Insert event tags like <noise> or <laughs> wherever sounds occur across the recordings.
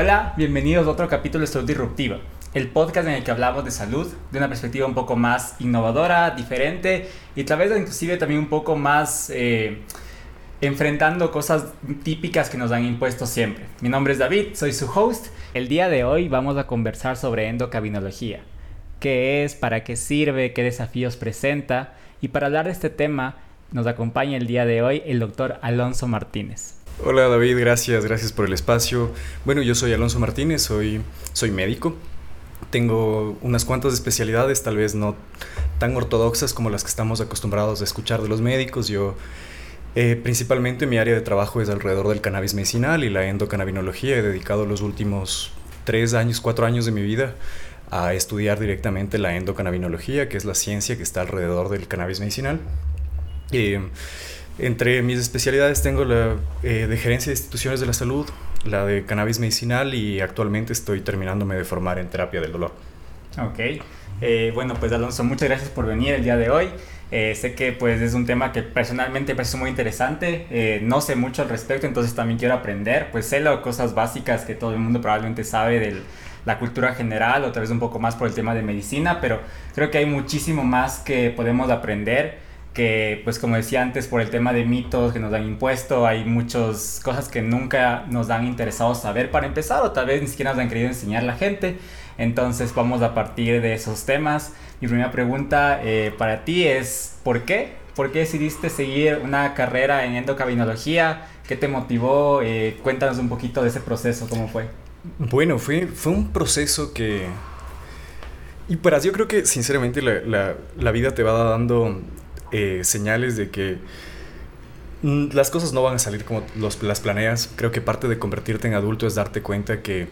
Hola, bienvenidos a otro capítulo de Salud Disruptiva, el podcast en el que hablamos de salud de una perspectiva un poco más innovadora, diferente y tal vez inclusive también un poco más eh, enfrentando cosas típicas que nos han impuesto siempre. Mi nombre es David, soy su host. El día de hoy vamos a conversar sobre endocabinología. ¿Qué es? ¿Para qué sirve? ¿Qué desafíos presenta? Y para hablar de este tema nos acompaña el día de hoy el doctor Alonso Martínez. Hola David, gracias, gracias por el espacio. Bueno, yo soy Alonso Martínez, soy, soy médico. Tengo unas cuantas especialidades, tal vez no tan ortodoxas como las que estamos acostumbrados a escuchar de los médicos. Yo eh, principalmente mi área de trabajo es alrededor del cannabis medicinal y la endocannabinología. He dedicado los últimos tres años, cuatro años de mi vida a estudiar directamente la endocannabinología, que es la ciencia que está alrededor del cannabis medicinal. Eh, entre mis especialidades tengo la eh, de gerencia de instituciones de la salud, la de cannabis medicinal y actualmente estoy terminándome de formar en terapia del dolor. Ok. Eh, bueno, pues Alonso, muchas gracias por venir el día de hoy. Eh, sé que pues es un tema que personalmente me parece muy interesante. no sé mucho al respecto, entonces también quiero aprender. Pues sé las cosas básicas que todo el mundo probablemente sabe de la cultura general o tal vez un poco más por el tema de medicina, pero creo que hay muchísimo más que podemos aprender que pues como decía antes por el tema de mitos que nos han impuesto hay muchas cosas que nunca nos han interesado saber para empezar o tal vez ni siquiera nos han querido enseñar la gente entonces vamos a partir de esos temas mi primera pregunta eh, para ti es ¿por qué? ¿por qué decidiste seguir una carrera en endocabinología? ¿qué te motivó? Eh, cuéntanos un poquito de ese proceso ¿cómo fue? Bueno, fue, fue un proceso que y para yo creo que sinceramente la, la, la, vida te va dando eh, señales de que las cosas no van a salir como los, las planeas. Creo que parte de convertirte en adulto es darte cuenta que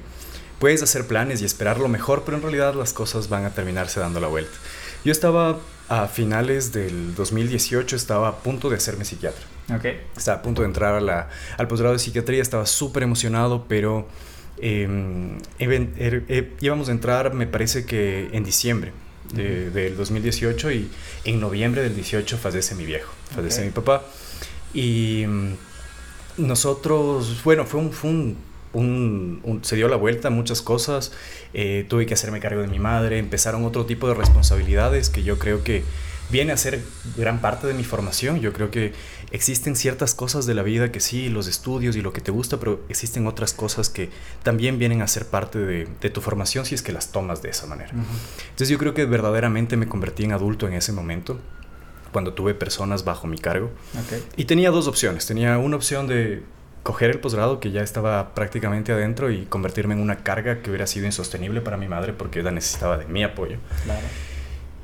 puedes hacer planes y esperar lo mejor, pero en realidad las cosas van a terminarse dando la vuelta. Yo estaba a finales del 2018, estaba a punto de hacerme psiquiatra. Okay. Estaba a punto de entrar a la, al posgrado de psiquiatría, estaba súper emocionado, pero eh, íbamos a entrar, me parece que en diciembre del 2018 y en noviembre del 18 fallece mi viejo, fallece mi papá. Y mm, nosotros, bueno, fue un, fue un, se dio la vuelta muchas cosas, eh, tuve que hacerme cargo de mi madre, empezaron otro tipo de responsabilidades que yo creo que viene a ser gran parte de mi formación. Yo creo que existen ciertas cosas de la vida que sí, los estudios y lo que te gusta, pero existen otras cosas que también vienen a ser parte de, tu formación si es que las tomas de esa manera. Entonces yo creo que verdaderamente me convertí en adulto en ese momento cuando tuve personas bajo mi cargo. Y tenía dos opciones. Tenía una opción de coger el posgrado que ya estaba prácticamente adentro y convertirme en una carga que hubiera sido insostenible para mi madre porque ella necesitaba de mi apoyo.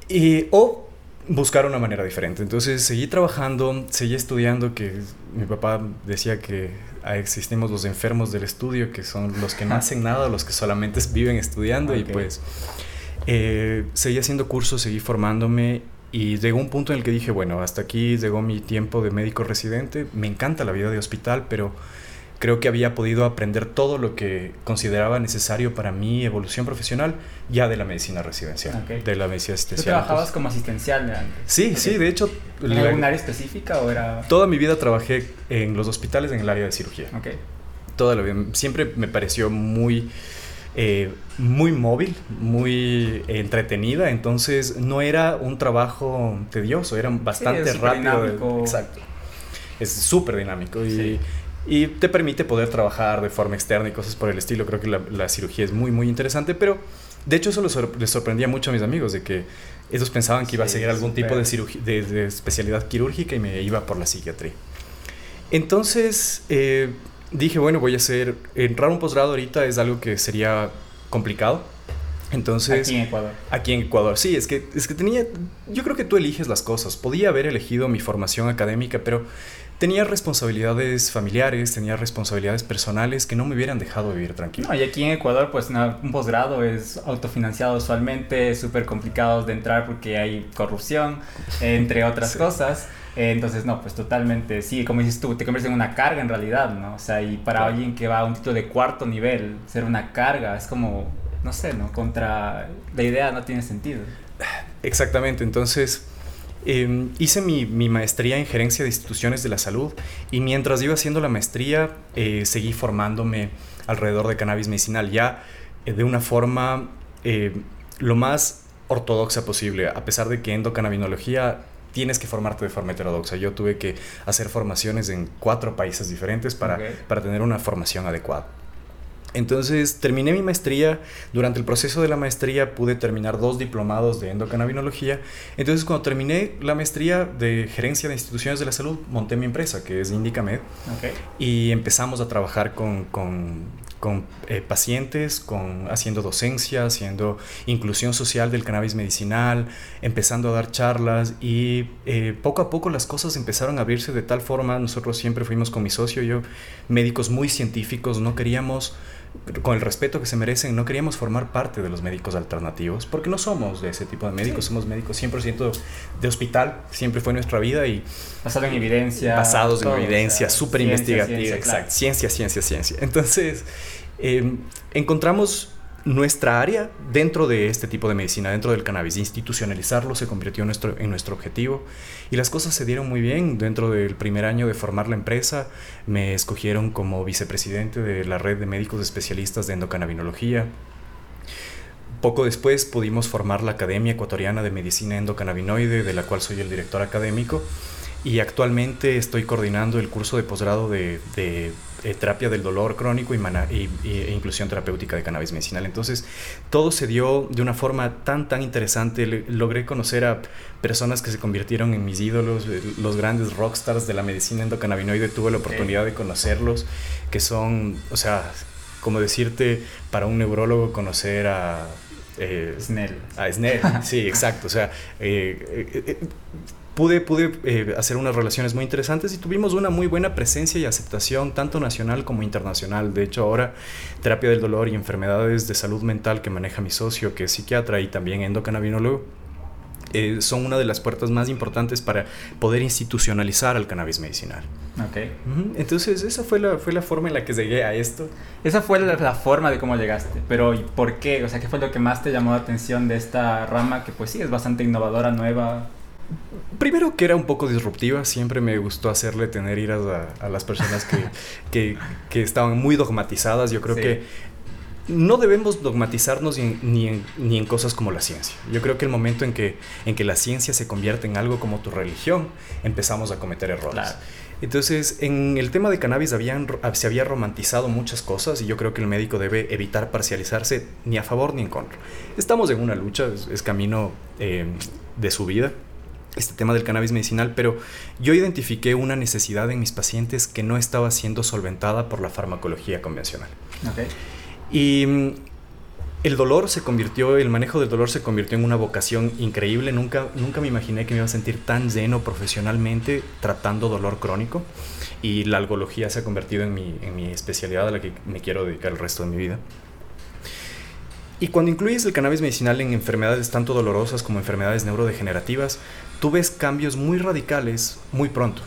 Y, o buscar una manera diferente. Entonces seguí trabajando, seguí estudiando, que mi papá decía que existimos los enfermos del estudio, que son los que no hacen <laughs> nada, los que solamente viven estudiando y pues eh, seguí haciendo cursos, seguí formándome y llegó un punto en el que dije, bueno, hasta aquí llegó mi tiempo de médico residente, me encanta la vida de hospital, pero creo que había podido aprender todo lo que consideraba necesario para mi evolución profesional ya de la medicina residencial, de la medicina asistencial. ¿Tú trabajabas como asistencial antes? Sí, sí, de hecho... ¿En algún área específica o era...? Toda mi vida trabajé en los hospitales en el área de cirugía. Okay. Toda la vida. Siempre me pareció muy... Eh, muy móvil, muy entretenida, entonces no era un trabajo tedioso, era bastante rápido. Dinámico. Exacto. Es súper dinámico y y te permite poder trabajar de forma externa y cosas por el estilo. Creo que la, cirugía es muy, muy interesante, pero de hecho eso les, sorprendía mucho a mis amigos, de que ellos pensaban que iba a seguir algún tipo de, de, especialidad quirúrgica y me iba por la psiquiatría. Entonces eh, dije, bueno, voy a hacer, entrar un posgrado ahorita es algo que sería complicado. Entonces, aquí en Ecuador. Aquí en Ecuador, sí, es que, es que tenía, yo creo que tú eliges las cosas. Podía haber elegido mi formación académica, pero tenía responsabilidades familiares, tenía responsabilidades personales que no me hubieran dejado vivir tranquilo. y aquí en Ecuador, pues un posgrado es autofinanciado usualmente, súper complicado de entrar porque hay corrupción, entre otras cosas. Entonces, no, pues totalmente, sí, como dices tú, te conviertes en una carga en realidad, ¿no? O sea, y para alguien que va a un título de cuarto nivel, ser una carga es como, no sé, ¿no? Contra la idea no tiene sentido. Exactamente, entonces Em, hice mi, mi, maestría en gerencia de instituciones de la salud y mientras iba haciendo la maestría eh, seguí formándome alrededor de cannabis medicinal, ya eh, de una forma eh, lo más ortodoxa posible, a pesar de que endocannabinología tienes que formarte de forma heterodoxa. Yo tuve que hacer formaciones en cuatro países diferentes para, para tener una formación adecuada. Entonces terminé mi maestría, durante el proceso de la maestría pude terminar dos diplomados de endocannabinología. Entonces cuando terminé la maestría de gerencia de instituciones de la salud, monté mi empresa que es Indicamed. Y empezamos a trabajar con, con, con eh, pacientes, con, haciendo docencia, haciendo inclusión social del cannabis medicinal, empezando a dar charlas y eh, poco a poco las cosas empezaron a abrirse de tal forma, nosotros siempre fuimos con mi socio y yo, médicos muy científicos, no queríamos con el respeto que se merecen, no queríamos formar parte de los médicos alternativos, porque no somos de ese tipo de médicos, somos médicos 100% de hospital, siempre fue nuestra vida y... Basado en evidencia. Basados en evidencia, súper investigativa, exacto, ciencia, ciencia, ciencia. Entonces, em, encontramos nuestra área dentro de este tipo de medicina, dentro del cannabis, institucionalizarlo se convirtió en nuestro, en nuestro objetivo y las cosas se dieron muy bien. Dentro del primer año de formar la empresa me escogieron como vicepresidente de la red de médicos especialistas de endocannabinología. Poco después pudimos formar la Academia Ecuatoriana de Medicina Endocannabinoide, de la cual soy el director académico, y actualmente estoy coordinando el curso de posgrado de, de eh, terapia del dolor crónico y, e inclusión terapéutica de cannabis medicinal. Entonces, todo se dio de una forma tan, tan interesante. logré conocer a personas que se convirtieron en mis ídolos, eh, los grandes rockstars de la medicina endocannabinoide. Tuve la oportunidad de conocerlos, que son, o sea, como decirte, para un neurólogo conocer a... Eh, Snell. A Snell, <laughs> sí, exacto. O sea, eh, pude, pude eh, hacer unas relaciones muy interesantes y tuvimos una muy buena presencia y aceptación tanto nacional como internacional. De hecho, ahora terapia del dolor y enfermedades de salud mental que maneja mi socio, que es psiquiatra y también endocannabinólogo, eh, son una de las puertas más importantes para poder institucionalizar al cannabis medicinal. Okay. Entonces, esa fue la, fue la forma en la que llegué a esto. Esa fue la, la, forma de cómo llegaste, pero ¿y por qué? O sea, ¿qué fue lo que más te llamó la atención de esta rama que pues sí es bastante innovadora, nueva? Primero que era un poco disruptiva, siempre me gustó hacerle tener iras a, las personas <laughs> que, estaban muy dogmatizadas. Yo creo que no debemos dogmatizarnos ni, en, cosas como la ciencia. Yo creo que el momento en que, en que la ciencia se convierte en algo como tu religión, empezamos a cometer errores. Entonces, en el tema de cannabis habían, se había romantizado muchas cosas y yo creo que el médico debe evitar parcializarse ni a favor ni en contra. Estamos en una lucha, es, camino eh, de su vida este tema del cannabis medicinal, pero yo identifiqué una necesidad en mis pacientes que no estaba siendo solventada por la farmacología convencional. Y mm, el dolor se convirtió, el manejo del dolor se convirtió en una vocación increíble. Nunca, nunca me imaginé que me iba a sentir tan lleno profesionalmente tratando dolor crónico. Y la algología se ha convertido en mi, en mi especialidad a la que me quiero dedicar el resto de mi vida. Y cuando incluyes el cannabis medicinal en enfermedades tanto dolorosas como enfermedades neurodegenerativas, tú ves cambios muy radicales muy pronto.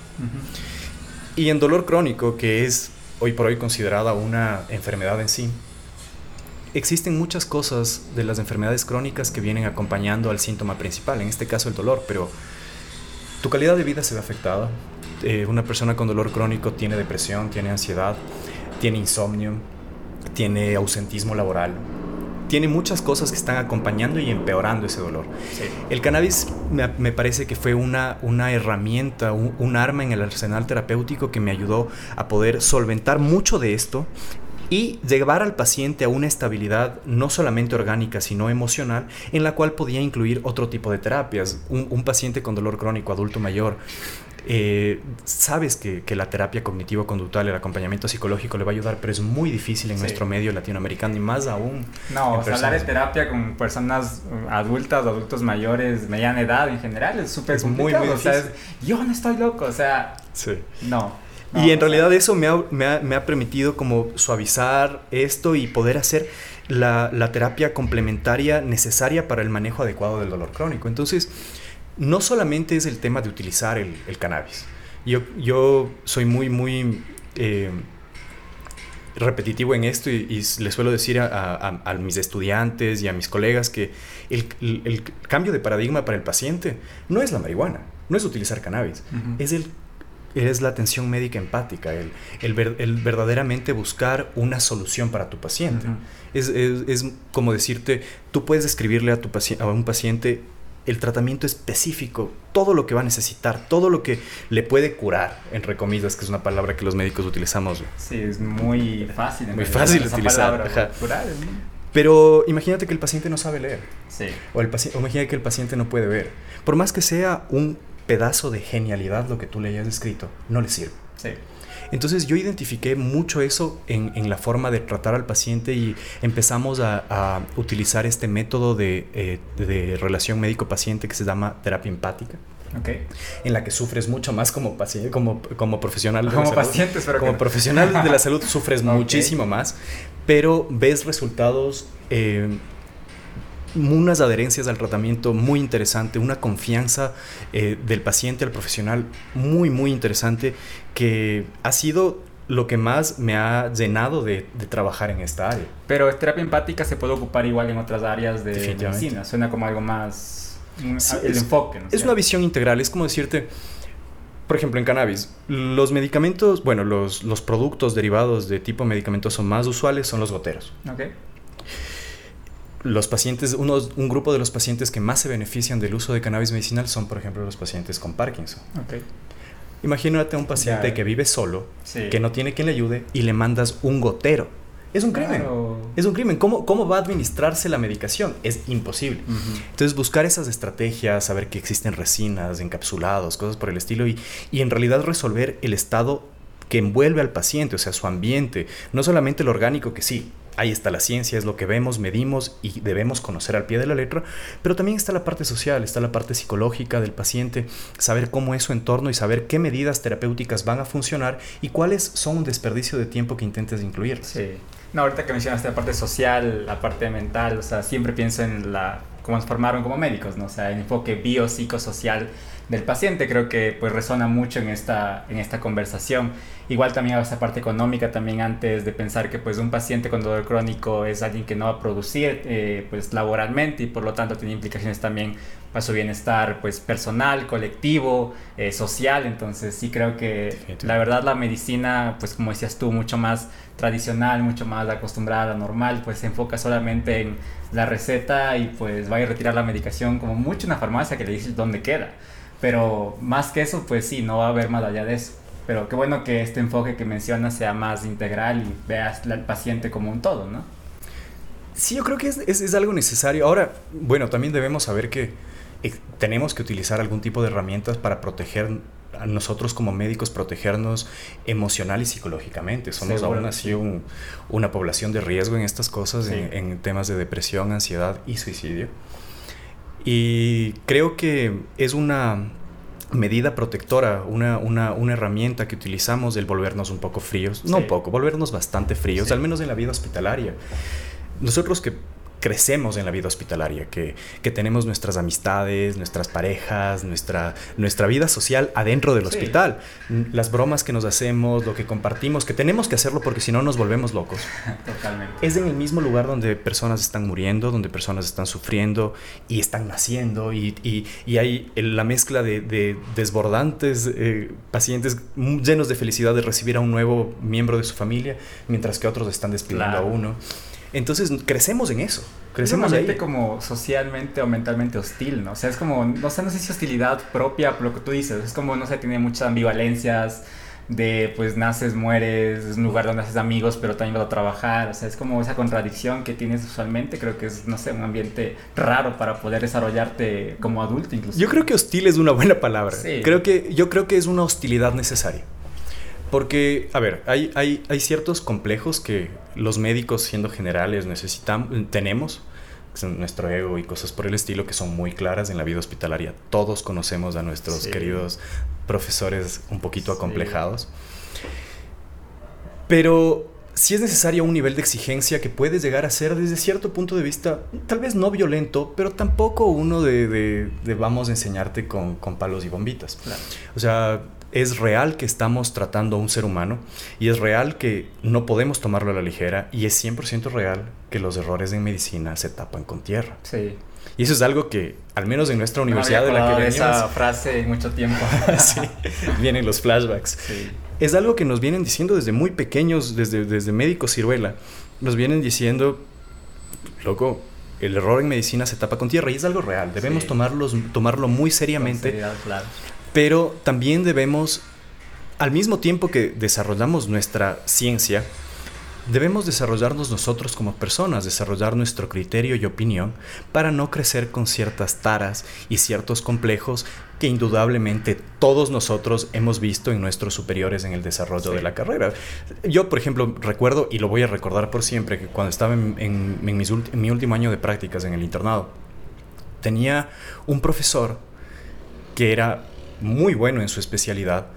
Y en dolor crónico, que es hoy por hoy considerada una enfermedad en sí, existen muchas cosas de las enfermedades crónicas que vienen acompañando al síntoma principal, en este caso el dolor, pero tu calidad de vida se ve afectada. Eh, una persona con dolor crónico tiene depresión, tiene ansiedad, tiene insomnio, tiene ausentismo laboral, tiene muchas cosas que están acompañando y empeorando ese dolor. El cannabis me, parece que fue una, una herramienta, un, arma en el arsenal terapéutico que me ayudó a poder solventar mucho de esto y llevar al paciente a una estabilidad no solamente orgánica, sino emocional, en la cual podía incluir otro tipo de terapias. Un, un paciente con dolor crónico, adulto mayor, eh, sabes que, la terapia cognitivo-conductual, el acompañamiento psicológico le va a ayudar, pero es muy difícil en nuestro medio latinoamericano y más aún. No, hablar de terapia con personas uh, adultas, adultos mayores, mediana edad en general, es súper complicado. Muy, muy difícil. yo no estoy loco, o sea, sí. no. y en realidad eso me ha, me, ha, permitido como suavizar esto y poder hacer la, la terapia complementaria necesaria para el manejo adecuado del dolor crónico. Entonces, no solamente es el tema de utilizar el, cannabis. Yo, yo soy muy, muy... Eh, repetitivo en esto y, y les suelo decir a, a, a, mis estudiantes y a mis colegas que el, el, el, cambio de paradigma para el paciente no es la marihuana, no es utilizar cannabis, uh -huh. es el es la atención médica empática, el, el, ver, el, verdaderamente buscar una solución para tu paciente. Uh -huh. es, es, es, como decirte, tú puedes escribirle a, tu paci a un paciente el tratamiento específico, todo lo que va a necesitar, todo lo que le puede curar, entre comillas, que es una palabra que los médicos utilizamos. Sí, es muy fácil. Muy fácil de utilizar. Palabra, curar, ¿no? Pero imagínate que el paciente no sabe leer. Sí. O, el o imagínate que el paciente no puede ver. Por más que sea un pedazo de genialidad lo que tú le hayas escrito, no le sirve. Sí. Entonces yo identifiqué mucho eso en, en, la forma de tratar al paciente y empezamos a, a utilizar este método de, eh, de relación médico-paciente que se llama terapia empática. Okay. En la que sufres mucho más como paciente, como, como profesional. De como la salud. Como profesional de la salud sufres <laughs> okay. muchísimo más, pero ves resultados eh, unas adherencias al tratamiento muy interesante, una confianza eh, del paciente al profesional muy, muy interesante que ha sido lo que más me ha llenado de, de, trabajar en esta área. Pero terapia empática se puede ocupar igual en otras áreas de medicina, suena como algo más... Sí, el es, enfoque. ¿no? Es una visión integral, es como decirte, por ejemplo, en cannabis, los medicamentos, bueno, los, los productos derivados de tipo medicamentoso más usuales son los goteros. Okay los pacientes, unos, un grupo de los pacientes que más se benefician del uso de cannabis medicinal son, por ejemplo, los pacientes con Parkinson. Okay. Imagínate a un paciente Ya. que vive solo, Sí. que no tiene quien le ayude y le mandas un gotero. Es un crimen. Claro. Es un crimen. ¿Cómo, ¿Cómo va a administrarse la medicación? Es imposible. Entonces, buscar esas estrategias, saber que existen resinas, encapsulados, cosas por el estilo, y, y en realidad resolver el estado que envuelve al paciente, o sea, su ambiente, no solamente el orgánico, que sí, ahí está la ciencia, es lo que vemos, medimos y debemos conocer al pie de la letra, pero también está la parte social, está la parte psicológica del paciente, saber cómo es su entorno y saber qué medidas terapéuticas van a funcionar y cuáles son un desperdicio de tiempo que intentes incluir. Sí. No, ahorita que mencionaste la parte social, la parte mental, o sea, siempre pienso en la cómo nos formaron como médicos, ¿no? O sea, el enfoque biopsicosocial del paciente creo que pues resuena mucho en esta, en esta conversación. Igual también a esa parte económica también antes de pensar que pues un paciente con dolor crónico es alguien que no va a producir eh, pues laboralmente y por lo tanto tiene implicaciones también para su bienestar pues personal, colectivo, eh, social. Entonces sí creo que la verdad la medicina pues como decías tú mucho más tradicional, mucho más acostumbrada, normal, pues se enfoca solamente en la receta y pues va a retirar la medicación como mucho en la farmacia que le dices dónde queda. Pero más que eso, pues sí, no va a haber más allá de eso. Pero qué bueno que este enfoque que mencionas sea más integral y veas al paciente como un todo, ¿no? Sí, yo creo que es, es, es algo necesario. Ahora, bueno, también debemos saber que eh, tenemos que utilizar algún tipo de herramientas para proteger a nosotros como médicos, protegernos emocional y psicológicamente. Somos Seguro, aún así sí. un, una población de riesgo en estas cosas, Sí. en, en temas de depresión, ansiedad y suicidio. Y creo que es una medida protectora, una, una, una herramienta que utilizamos el volvernos un poco fríos, no un poco, volvernos bastante fríos, Sí. al menos en la vida hospitalaria. Nosotros que crecemos en la vida hospitalaria, que, que tenemos nuestras amistades, nuestras parejas, nuestra, nuestra vida social adentro del Sí. hospital, las bromas que nos hacemos, lo que compartimos, que tenemos que hacerlo porque si no nos volvemos locos. <laughs> Totalmente. Es en el mismo lugar donde personas están muriendo, donde personas están sufriendo y están naciendo y, y- y hay la mezcla de, de desbordantes eh, pacientes llenos de felicidad de recibir a un nuevo miembro de su familia, mientras que otros están despidiendo Claro. a uno. Entonces crecemos en eso, Es crecemos ahí. ambiente como socialmente o mentalmente hostil, ¿no? O sea, es como, no sé, no sé si hostilidad propia por lo que tú dices, es como, no sé, tiene muchas ambivalencias de, pues, naces, mueres, es un lugar donde haces amigos, pero también vas a trabajar, o sea, es como esa contradicción que tienes usualmente, creo que es, no sé, un ambiente raro para poder desarrollarte como adulto incluso. Yo creo que hostil es una buena palabra. Sí. Creo que, yo creo que es una hostilidad necesaria. Porque, a ver, hay, hay, hay ciertos complejos que los médicos, siendo generales, necesitamos, tenemos, que son nuestro ego y cosas por el estilo, que son muy claras en la vida hospitalaria. Todos conocemos a nuestros Sí. queridos profesores un poquito Sí. acomplejados. Pero sí es necesario un nivel de exigencia que puede llegar a ser desde cierto punto de vista, tal vez no violento, pero tampoco uno de, de- de vamos a enseñarte con, con palos y bombitas. Claro. O sea, es real que estamos tratando a un ser humano y es real que no podemos tomarlo a la ligera y es 100% real que los errores en medicina se tapan con tierra. Sí. Y eso es algo que, al menos en nuestra universidad de la que venimos... esa frase en mucho tiempo. <laughs> sí, vienen los flashbacks. Sí. Es algo que nos vienen diciendo desde muy pequeños, desde, desde médicos ciruela. Nos vienen diciendo, loco, el error en medicina se tapa con tierra y es algo real. Debemos Sí. tomarlos, tomarlo muy seriamente, seriedad, claro. Pero también debemos, al mismo tiempo que desarrollamos nuestra ciencia, debemos desarrollarnos nosotros como personas, desarrollar nuestro criterio y opinión para no crecer con ciertas taras y ciertos complejos que indudablemente todos nosotros hemos visto en nuestros superiores en el desarrollo Sí. de la carrera. Yo, por ejemplo, recuerdo, y lo voy a recordar por siempre, que cuando estaba en, en- en mis en mi último año de prácticas en el internado, tenía un profesor que era muy bueno en su especialidad,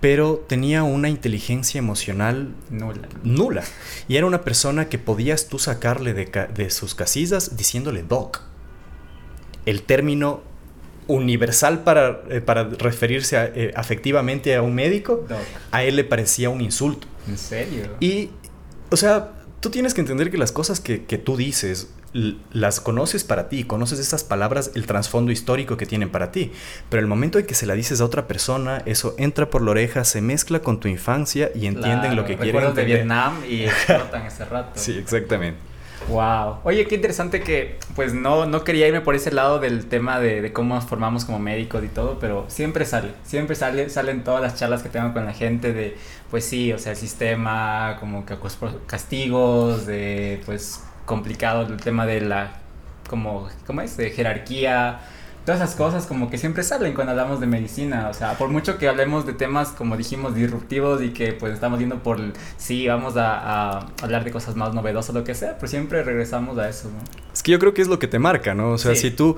pero tenía una inteligencia emocional Nula. nula. Y era una persona que podías tú sacarle de, ca- de sus casillas diciéndole doc. El término universal para, eh, para referirse a- eh, afectivamente a un médico, Doc. a él le parecía un insulto. ¿En serio? Y, o sea, tú tienes que entender que las cosas que, que tú dices las conoces para ti, conoces esas palabras, el trasfondo histórico que tienen para ti, pero el momento en que se la dices a otra persona, eso entra por la oreja, se mezcla con tu infancia y entienden Claro, lo que quieren recuerdos de entender. Vietnam y <laughs> explotan ese rato. Sí, exactamente. Wow. Oye, qué interesante que, pues no, no quería irme por ese lado del tema de, de cómo nos formamos como médicos y todo, pero siempre sale, siempre sale, salen todas las charlas que tengo con la gente de, pues sí, o sea, el sistema, como que castigos, de, pues complicado el tema de la, como, ¿cómo es? De jerarquía. Todas esas cosas como que siempre salen cuando hablamos de medicina, o sea, por mucho que hablemos de temas como dijimos disruptivos y que pues estamos yendo por, sí, vamos a, a hablar de cosas más novedosas, lo que sea, pero siempre regresamos a eso, ¿no? Es que yo creo que es lo que te marca, ¿no? O sea, Sí. si tú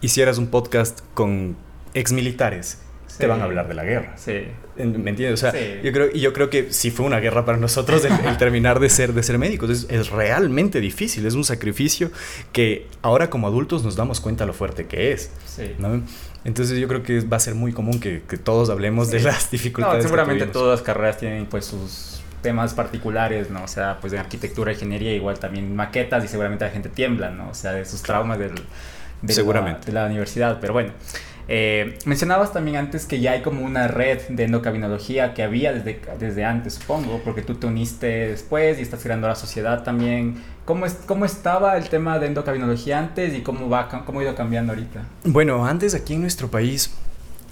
hicieras un podcast con exmilitares, te Sí. van a hablar de la guerra. Sí, En- ¿Me entiendes? O sea, Sí. yo creo, yo creo que sí fue una guerra para nosotros el, el terminar de ser, de ser médicos. Es, es realmente difícil, es un sacrificio que ahora como adultos nos damos cuenta lo fuerte que es. sí. ¿no? Entonces yo creo que va a ser muy común que, que todos hablemos de Sí. las No, dificultades. que seguramente tuvimos. todas las carreras tienen pues sus temas particulares, ¿no? O sea, pues de arquitectura, ingeniería, igual también maquetas y seguramente la gente tiembla, ¿no? O sea, de sus traumas del, de, Seguramente. La, de la universidad. Pero bueno, eh, mencionabas también antes que ya hay como una red de endocabinología que había desde, desde antes, supongo, porque tú te uniste después y estás creando la sociedad también. ¿Cómo, es, ¿Cómo estaba el tema de endocabinología antes y cómo, va, cómo ha ido cambiando ahorita? Bueno, antes aquí en nuestro país,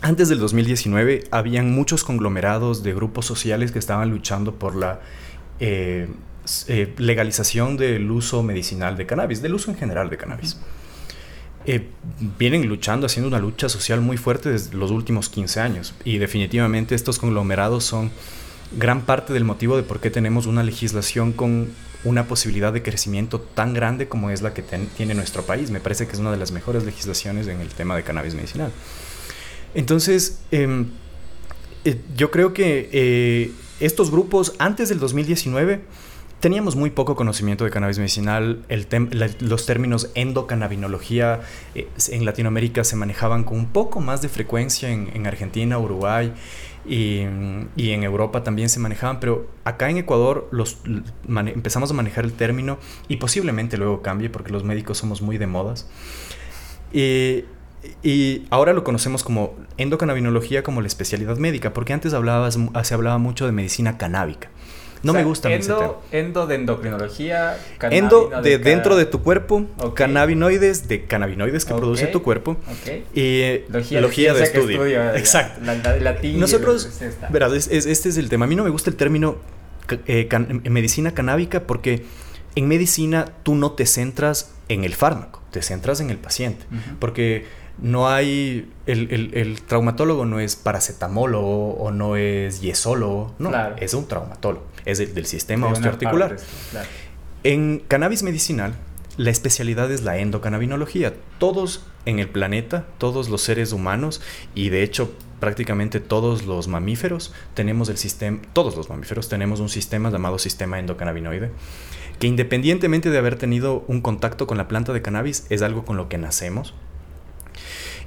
antes del 2019, habían muchos conglomerados de grupos sociales que estaban luchando por la eh, eh, legalización del uso medicinal de cannabis, del uso en general de cannabis. Eh, vienen luchando, haciendo una lucha social muy fuerte desde los últimos 15 años y definitivamente estos conglomerados son gran parte del motivo de por qué tenemos una legislación con una posibilidad de crecimiento tan grande como es la que tiene nuestro país. Me parece que es una de las mejores legislaciones en el tema de cannabis medicinal. Entonces, em, eh, yo creo que eh, estos grupos antes del 2019 teníamos muy poco conocimiento de cannabis medicinal. Los términos endocannabinología eh, en Latinoamérica se manejaban con un poco más de frecuencia en, en Argentina, Uruguay y, y en Europa también se manejaban, pero acá en Ecuador los, empezamos a manejar el término y posiblemente luego cambie porque los médicos somos muy de modas. Y, y ahora lo conocemos como endocannabinología como la especialidad médica, porque antes hablabas, se hablaba mucho de medicina canábica. No O sea, me gusta endo, endo de endocrinología, Endo de dentro de tu cuerpo, Ok. cannabinoides de cannabinoides que produce tu cuerpo Ok. y Logía, logía, de estudio. Exacto. La, la- latín. Nosotros, es esta. verás, es- es- este es el tema. A mí no me gusta el término eh, can- medicina canábica porque en medicina tú no te centras en el fármaco, te centras en el paciente. Porque no hay, el, el- el traumatólogo no es paracetamólogo o no es yesólogo, no, Claro. es un traumatólogo, es el del sistema una osteoarticular. parte, claro. En cannabis medicinal, la especialidad es la endocannabinología. Todos en el planeta, todos los seres humanos y de hecho prácticamente todos los mamíferos tenemos el sistema, todos los mamíferos tenemos un sistema llamado sistema endocannabinoide que independientemente de haber tenido un contacto con la planta de cannabis es algo con lo que nacemos.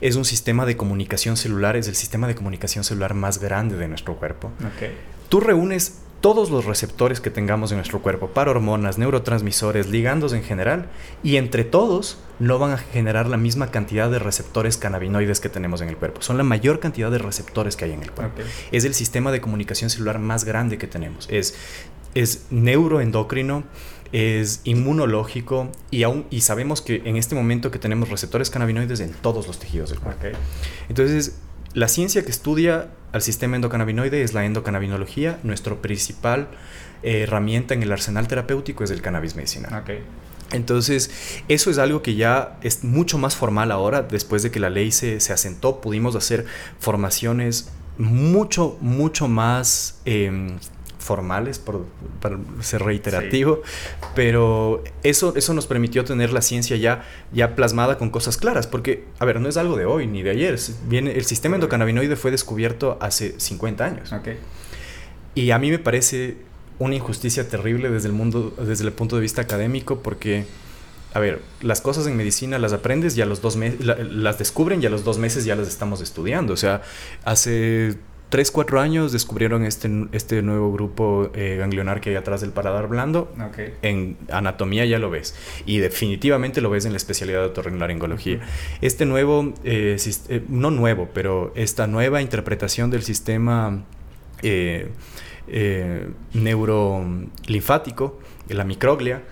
Es un sistema de comunicación celular, es el sistema de comunicación celular más grande de nuestro cuerpo. Okay. Tú reúnes todos los receptores que tengamos en nuestro cuerpo, para hormonas, neurotransmisores, ligandos en general, y entre todos no van a generar la misma cantidad de receptores cannabinoides que tenemos en el cuerpo. Son la mayor cantidad de receptores que hay en el cuerpo. Es el sistema de comunicación celular más grande que tenemos. Es, es neuroendocrino, es inmunológico y, aún, y sabemos que en este momento que tenemos receptores cannabinoides en todos los tejidos del cuerpo. Entonces, la ciencia que estudia al sistema endocannabinoide es la endocannabinología. Nuestra principal eh, herramienta en el arsenal terapéutico es el cannabis medicinal. Entonces, eso es algo que ya es mucho más formal ahora, después de que la ley se, se asentó, pudimos hacer formaciones mucho, mucho más em, formales, por, para ser reiterativo, pero eso, eso nos permitió tener la ciencia ya, ya plasmada con cosas claras, porque, a ver, no es algo de hoy ni de ayer, viene, el sistema endocannabinoide fue descubierto hace 50 años. Y a mí me parece una injusticia terrible desde el mundo, desde el punto de vista académico, porque a ver, las cosas en medicina las aprendes y a los dos meses, las descubren y a los dos meses ya las estamos estudiando. O sea, hace 3, 4 años descubrieron este, este nuevo grupo eh, ganglionar que hay atrás del paladar blando. En anatomía ya lo ves. Y definitivamente lo ves en la especialidad de otorrinolaringología. Este nuevo, eh, eh, no nuevo, pero esta nueva interpretación del sistema neurolinfático, la microglia,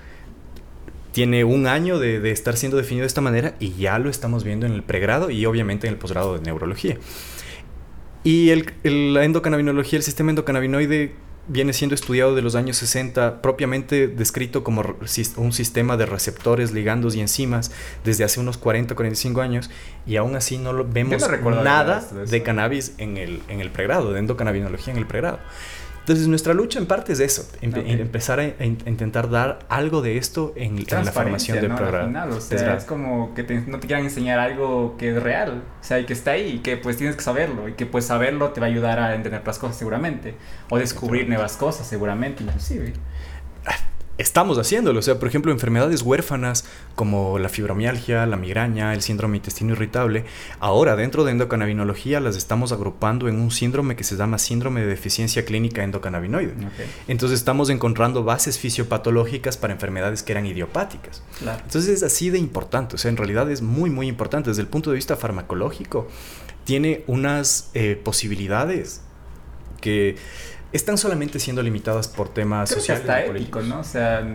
tiene un año de, de, estar siendo definido de esta manera y ya lo estamos viendo en el pregrado y obviamente en el posgrado de neurología. Y el, la endocannabinología, el sistema endocannabinoide viene siendo estudiado de los años 60, propiamente descrito como un sistema de receptores, ligandos y enzimas desde hace unos 40, 45 años, y aún así no lo, vemos nada de, cannabis en el, en el pregrado, de endocannabinología en el pregrado. Entonces, nuestra lucha en parte es eso, empezar a, intentar dar algo de esto en, la formación del programa. o sea, es como que no te quieran enseñar algo que es real, o sea, y que está ahí, y que pues tienes que saberlo, y que pues saberlo te va a ayudar a entender las cosas seguramente, o descubrir nuevas cosas seguramente, inclusive estamos haciéndolo. O sea, por ejemplo, enfermedades huérfanas como la fibromialgia, la migraña, el síndrome intestino irritable, ahora dentro de endocannabinología las estamos agrupando en un síndrome que se llama síndrome de deficiencia clínica endocannabinoide. Entonces estamos encontrando bases fisiopatológicas para enfermedades que eran idiopáticas. Entonces es así de importante. O sea, en realidad es muy, muy importante. Desde el punto de vista farmacológico, tiene unas eh, posibilidades que están solamente siendo limitadas por temas sociales. está ético, ¿no? O sea,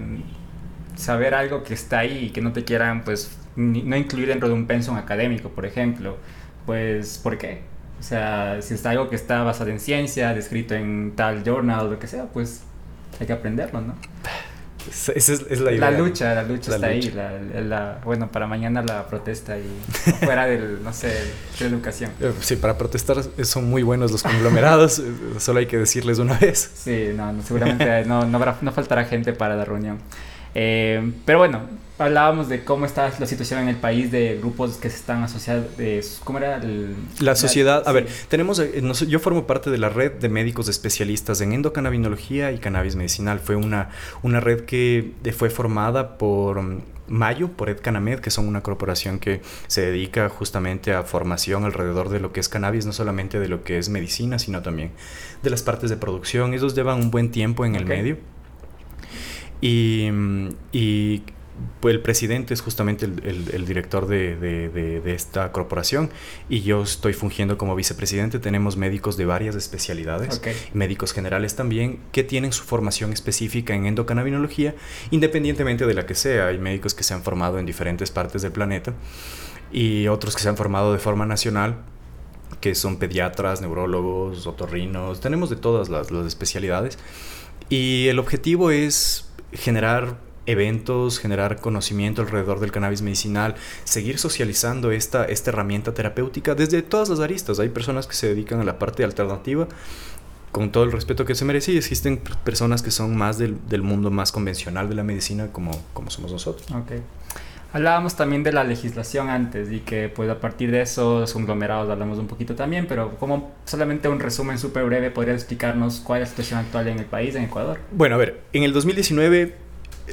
saber algo que está ahí y que no te quieran, pues, no incluir dentro de un pensum académico, por ejemplo, pues, ¿por qué? O sea, si está algo que está basado en ciencia, descrito en tal journal, lo que sea, pues hay que aprenderlo, ¿no? Esa es, la idea. La lucha, la lucha está ahí. La, bueno, para mañana la protesta y fuera del, no sé, de educación. Eh, sí, para protestar son muy buenos los conglomerados, <laughs> solo hay que decirles una vez. Sí, no, seguramente no, no, habrá, no faltará gente para la reunión. Eh, pero bueno, hablábamos de cómo está la situación en el país de grupos que se están asociados. ¿Cómo era la sociedad? a ver, tenemos. Eh, yo formo parte de la red de médicos especialistas en endocannabinología y cannabis medicinal. Fue una, una red que fue formada por. Mm, Mayo por Edcanamed, que son una corporación que se dedica justamente a formación alrededor de lo que es cannabis, no solamente de lo que es medicina, sino también de las partes de producción. Ellos llevan un buen tiempo en el medio. Y, mm, y pues el presidente es justamente el, director de, esta corporación y yo estoy fungiendo como vicepresidente. Tenemos médicos de varias especialidades, médicos generales también, que tienen su formación específica en endocannabinología, independientemente de la que sea. Hay médicos que se han formado en diferentes partes del planeta y otros que se han formado de forma nacional que son pediatras, neurólogos, otorrinos, tenemos de todas las especialidades. Y el objetivo es generar eventos, generar conocimiento alrededor del cannabis medicinal, seguir socializando esta, esta herramienta terapéutica desde todas las aristas. Hay personas que se dedican a la parte alternativa con todo el respeto que se merece y existen personas que son más del, mundo más convencional de la medicina como, como somos nosotros. Okay. Hablábamos también de la legislación antes y que pues a partir de eso, los conglomerados hablamos un poquito también, pero como solamente un resumen súper breve, ¿podría explicarnos cuál es la situación actual en el país, en Ecuador? Bueno, a ver, en el 2019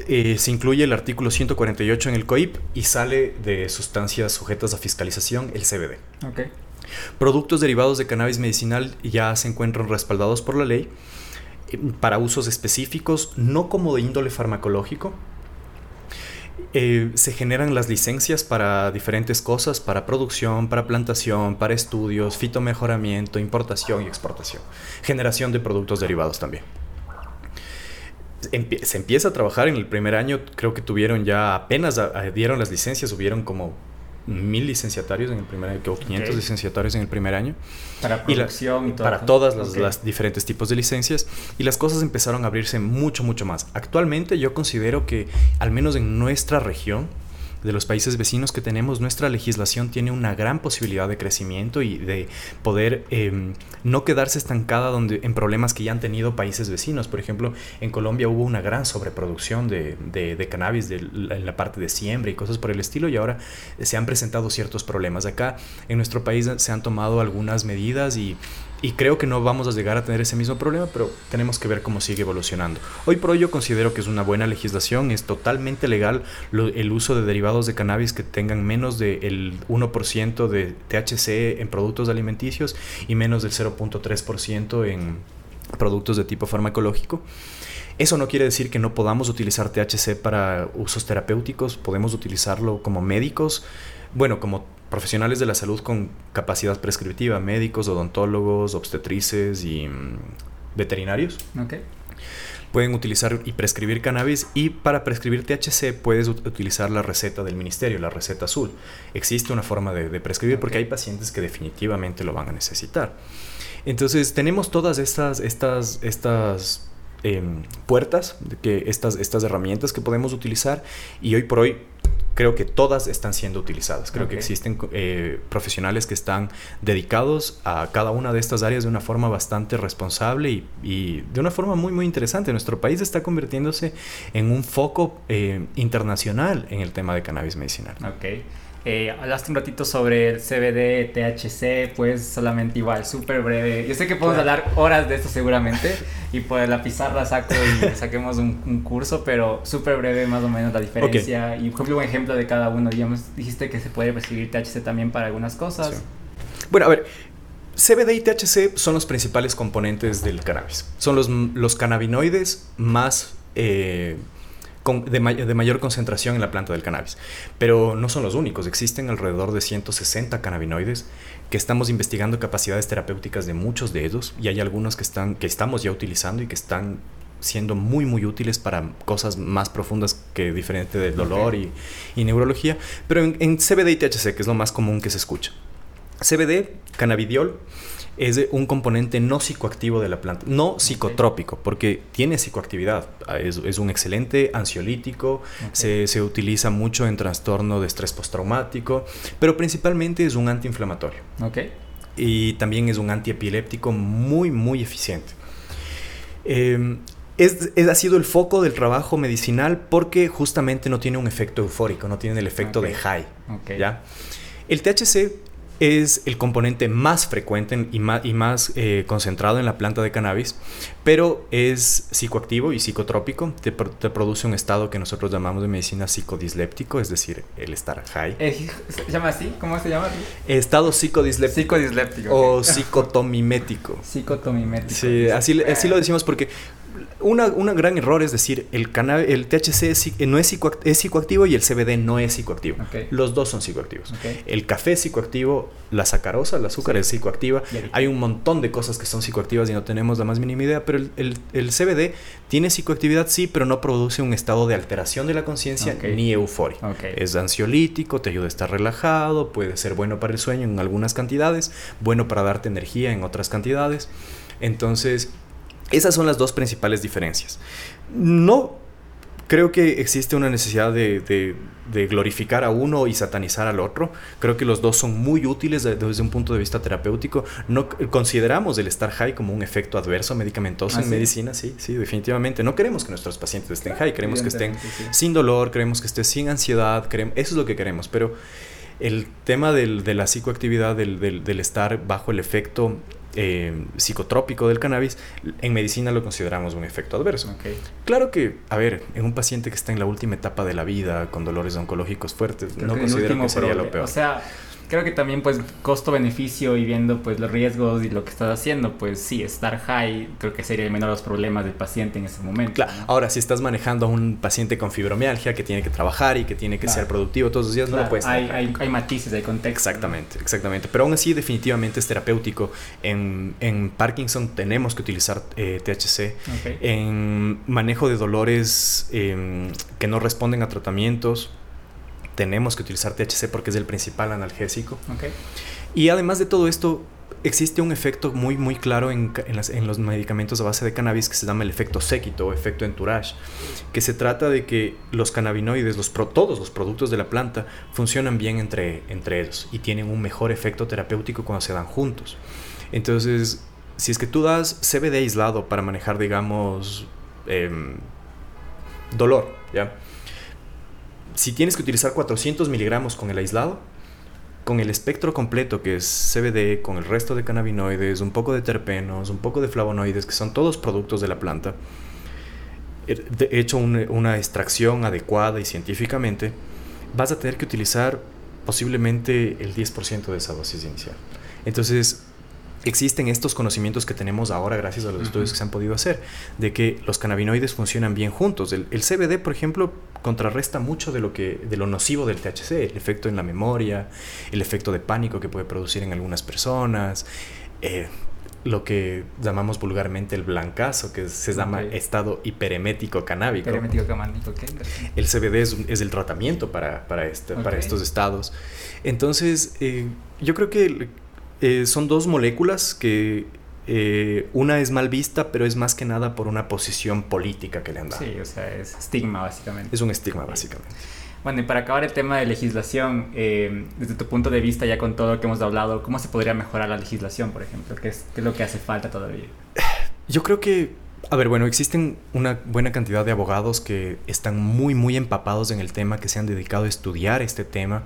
eh, se incluye el artículo 148 en el COIP y sale de sustancias sujetas a fiscalización el CBD. Okay. Productos derivados de cannabis medicinal ya se encuentran respaldados por la ley eh, para usos específicos, no como de índole farmacológico. Eh, se generan las licencias para diferentes cosas, para producción, para plantación, para estudios, fitomejoramiento, importación y exportación. Generación de productos derivados también se empieza a trabajar en el primer año, creo que tuvieron ya apenas dieron las licencias, hubieron como mil licenciatarios en el primer año, o 500 licenciatarios en el primer año. Para producción y, todo. Para todas las, las, diferentes tipos de licencias. Y las cosas empezaron a abrirse mucho, mucho más. Actualmente yo considero que, al menos en nuestra región, de los países vecinos que tenemos, nuestra legislación tiene una gran posibilidad de crecimiento y de poder em, no quedarse estancada donde, en problemas que ya han tenido países vecinos. Por ejemplo, en Colombia hubo una gran sobreproducción de, de, cannabis en la parte de siembra y cosas por el estilo y ahora se han presentado ciertos problemas. Acá en nuestro país se han tomado algunas medidas y y creo que no vamos a llegar a tener ese mismo problema, pero tenemos que ver cómo sigue evolucionando. Hoy por hoy yo considero que es una buena legislación, es totalmente legal el uso de derivados de cannabis que tengan menos del 1% de THC en productos alimenticios y menos del 0.3% en productos de tipo farmacológico. Eso no quiere decir que no podamos utilizar THC para usos terapéuticos, podemos utilizarlo como médicos, bueno, como profesionales de la salud con capacidad prescriptiva, médicos, odontólogos, obstetrices y mm, veterinarios. Pueden utilizar y prescribir cannabis y para prescribir THC puedes utilizar la receta del ministerio, la receta azul. Existe una forma de, prescribir porque hay pacientes que definitivamente lo van a necesitar. Entonces tenemos todas estas, estas, estas em, puertas, que estas, estas herramientas que podemos utilizar y hoy por hoy creo que todas están siendo utilizadas. Creo que existen eh, profesionales que están dedicados a cada una de estas áreas de una forma bastante responsable y, de una forma muy, muy interesante. Nuestro país está convirtiéndose en un foco eh, internacional en el tema de cannabis medicinal. Okay. Eh, hablaste un ratito sobre el CBD, THC, pues solamente igual, súper breve. Yo sé que podemos hablar horas de esto seguramente y por la pizarra saco y <laughs> saquemos un, curso, pero súper breve más o menos la diferencia y por ejemplo un ejemplo de cada uno. Digamos, dijiste que se puede prescribir THC también para algunas cosas. Bueno, a ver, CBD y THC son los principales componentes del cannabis. Son los, los cannabinoides más... Eh, de, mayor concentración en la planta del cannabis. Pero no son los únicos, existen alrededor de 160 cannabinoides que estamos investigando capacidades terapéuticas de muchos de ellos y hay algunos que, están, que estamos ya utilizando y que están siendo muy muy útiles para cosas más profundas que diferente del dolor y, neurología, pero en, en CBD y THC, que es lo más común que se escucha. CBD, cannabidiol, es un componente no psicoactivo de la planta, no psicotrópico, porque tiene psicoactividad. Ah, es, un excelente ansiolítico, se, utiliza mucho en trastorno de estrés postraumático, pero principalmente es un antiinflamatorio. Y también es un antiepiléptico muy, muy eficiente. Em, es, ha sido el foco del trabajo medicinal porque justamente no tiene un efecto eufórico, no tiene el efecto de high. ¿ya? El THC es el componente más frecuente y más, y más eh, concentrado en la planta de cannabis, pero es psicoactivo y psicotrópico. Te, produce un estado que nosotros llamamos de medicina psicodisléptico, es decir, el estar high. Eh, ¿Se llama así? ¿Cómo se llama? Estado psicodisléptico. Psicodisléptico. O psicotomimético. Psicotomimético. Sí, así, así lo decimos porque una, gran error es decir, el, el THC no es, psicoactivo y el CBD no es psicoactivo. Los dos son psicoactivos. El café es psicoactivo, la sacarosa, el azúcar es psicoactiva. Hay un montón de cosas que son psicoactivas y no tenemos la más mínima idea, pero el, CBD tiene psicoactividad, sí, pero no produce un estado de alteración de la conciencia ni euforia. Es ansiolítico, te ayuda a estar relajado, puede ser bueno para el sueño en algunas cantidades, bueno para darte energía en otras cantidades. Entonces, esas son las dos principales diferencias. No creo que existe una necesidad de, glorificar a uno y satanizar al otro. Creo que los dos son muy útiles desde un punto de vista terapéutico. No consideramos el estar high como un efecto adverso medicamentoso en medicina, sí, sí, definitivamente. No queremos que nuestros pacientes estén high, queremos que estén sin dolor, queremos que estén sin ansiedad, eso es lo que queremos, pero el tema de la psicoactividad, del, del estar bajo el efecto eh, psicotrópico del cannabis, en medicina lo consideramos un efecto adverso. Claro que, a ver, en un paciente que está en la última etapa de la vida, con dolores oncológicos fuertes, no considero que sería lo peor. O sea, creo que también pues costo-beneficio y viendo pues los riesgos y lo que estás haciendo, pues sí, estar high creo que sería el menor de los problemas del paciente en ese momento. Claro, ahora si estás manejando a un paciente con fibromialgia que tiene que trabajar y que tiene que ser productivo todos los días, no lo puedes hay, hay, hay, matices, hay contexto. Exactamente, exactamente. Pero aún así definitivamente es terapéutico. En, en Parkinson tenemos que utilizar eh, THC. En manejo de dolores eh, que no responden a tratamientos tenemos que utilizar THC porque es el principal analgésico. Y además de todo esto, existe un efecto muy, muy claro en, en, los medicamentos a base de cannabis que se llama el efecto séquito o efecto entourage, que se trata de que los cannabinoides, los todos los productos de la planta, funcionan bien entre, entre ellos y tienen un mejor efecto terapéutico cuando se dan juntos. Entonces, si es que tú das CBD aislado para manejar, digamos, em, dolor, ¿ya? Si tienes que utilizar 400 miligramos con el aislado, con el espectro completo que es CBD, con el resto de cannabinoides, un poco de terpenos, un poco de flavonoides, que son todos productos de la planta, he hecho una extracción adecuada y científicamente, vas a tener que utilizar posiblemente el 10% de esa dosis inicial. Entonces, existen estos conocimientos que tenemos ahora gracias a los estudios que se han podido hacer, de que los cannabinoides funcionan bien juntos. El, CBD, por ejemplo, contrarresta mucho de lo, que, de lo nocivo del THC, el efecto en la memoria, el efecto de pánico que puede producir en algunas personas, eh, lo que llamamos vulgarmente el blancazo, que se llama estado hiperemético canábico. Hiperemético canábico, El CBD es, es, el tratamiento para, para, este, para estos estados. Entonces, eh, yo creo que eh, son dos moléculas que eh, una es mal vista, pero es más que nada por una posición política que le han dado. Sí, o sea, es estigma básicamente. Es un estigma básicamente. Bueno, y para acabar el tema de legislación, eh, desde tu punto de vista, ya con todo lo que hemos hablado, ¿cómo se podría mejorar la legislación, por ejemplo? ¿Qué es, qué es lo que hace falta todavía? <sighs> Yo creo que a ver, bueno, existen una buena cantidad de abogados que están muy, muy empapados en el tema, que se han dedicado a estudiar este tema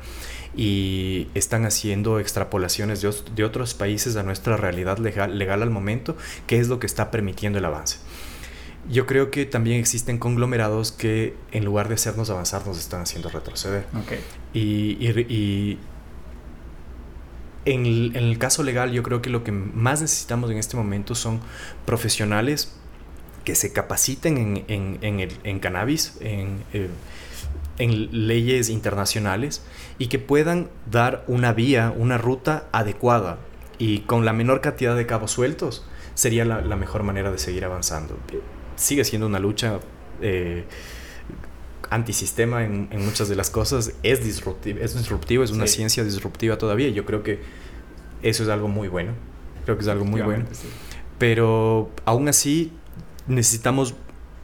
y están haciendo extrapolaciones de, otros países a nuestra realidad legal, legal al momento, que es lo que está permitiendo el avance. Yo creo que también existen conglomerados que en lugar de hacernos avanzar nos están haciendo retroceder. Okay. Y, en, el, caso legal yo creo que lo que más necesitamos en este momento son profesionales que se capaciten en, cannabis, en... Eh, en leyes internacionales y que puedan dar una vía, una ruta adecuada y con la menor cantidad de cabos sueltos sería la, mejor manera de seguir avanzando. Sigue siendo una lucha eh, antisistema en, muchas de las cosas, es disruptivo, es, disruptivo, es una ciencia disruptiva todavía y yo creo que eso es algo muy bueno, creo que es algo muy bueno, pero aún así necesitamos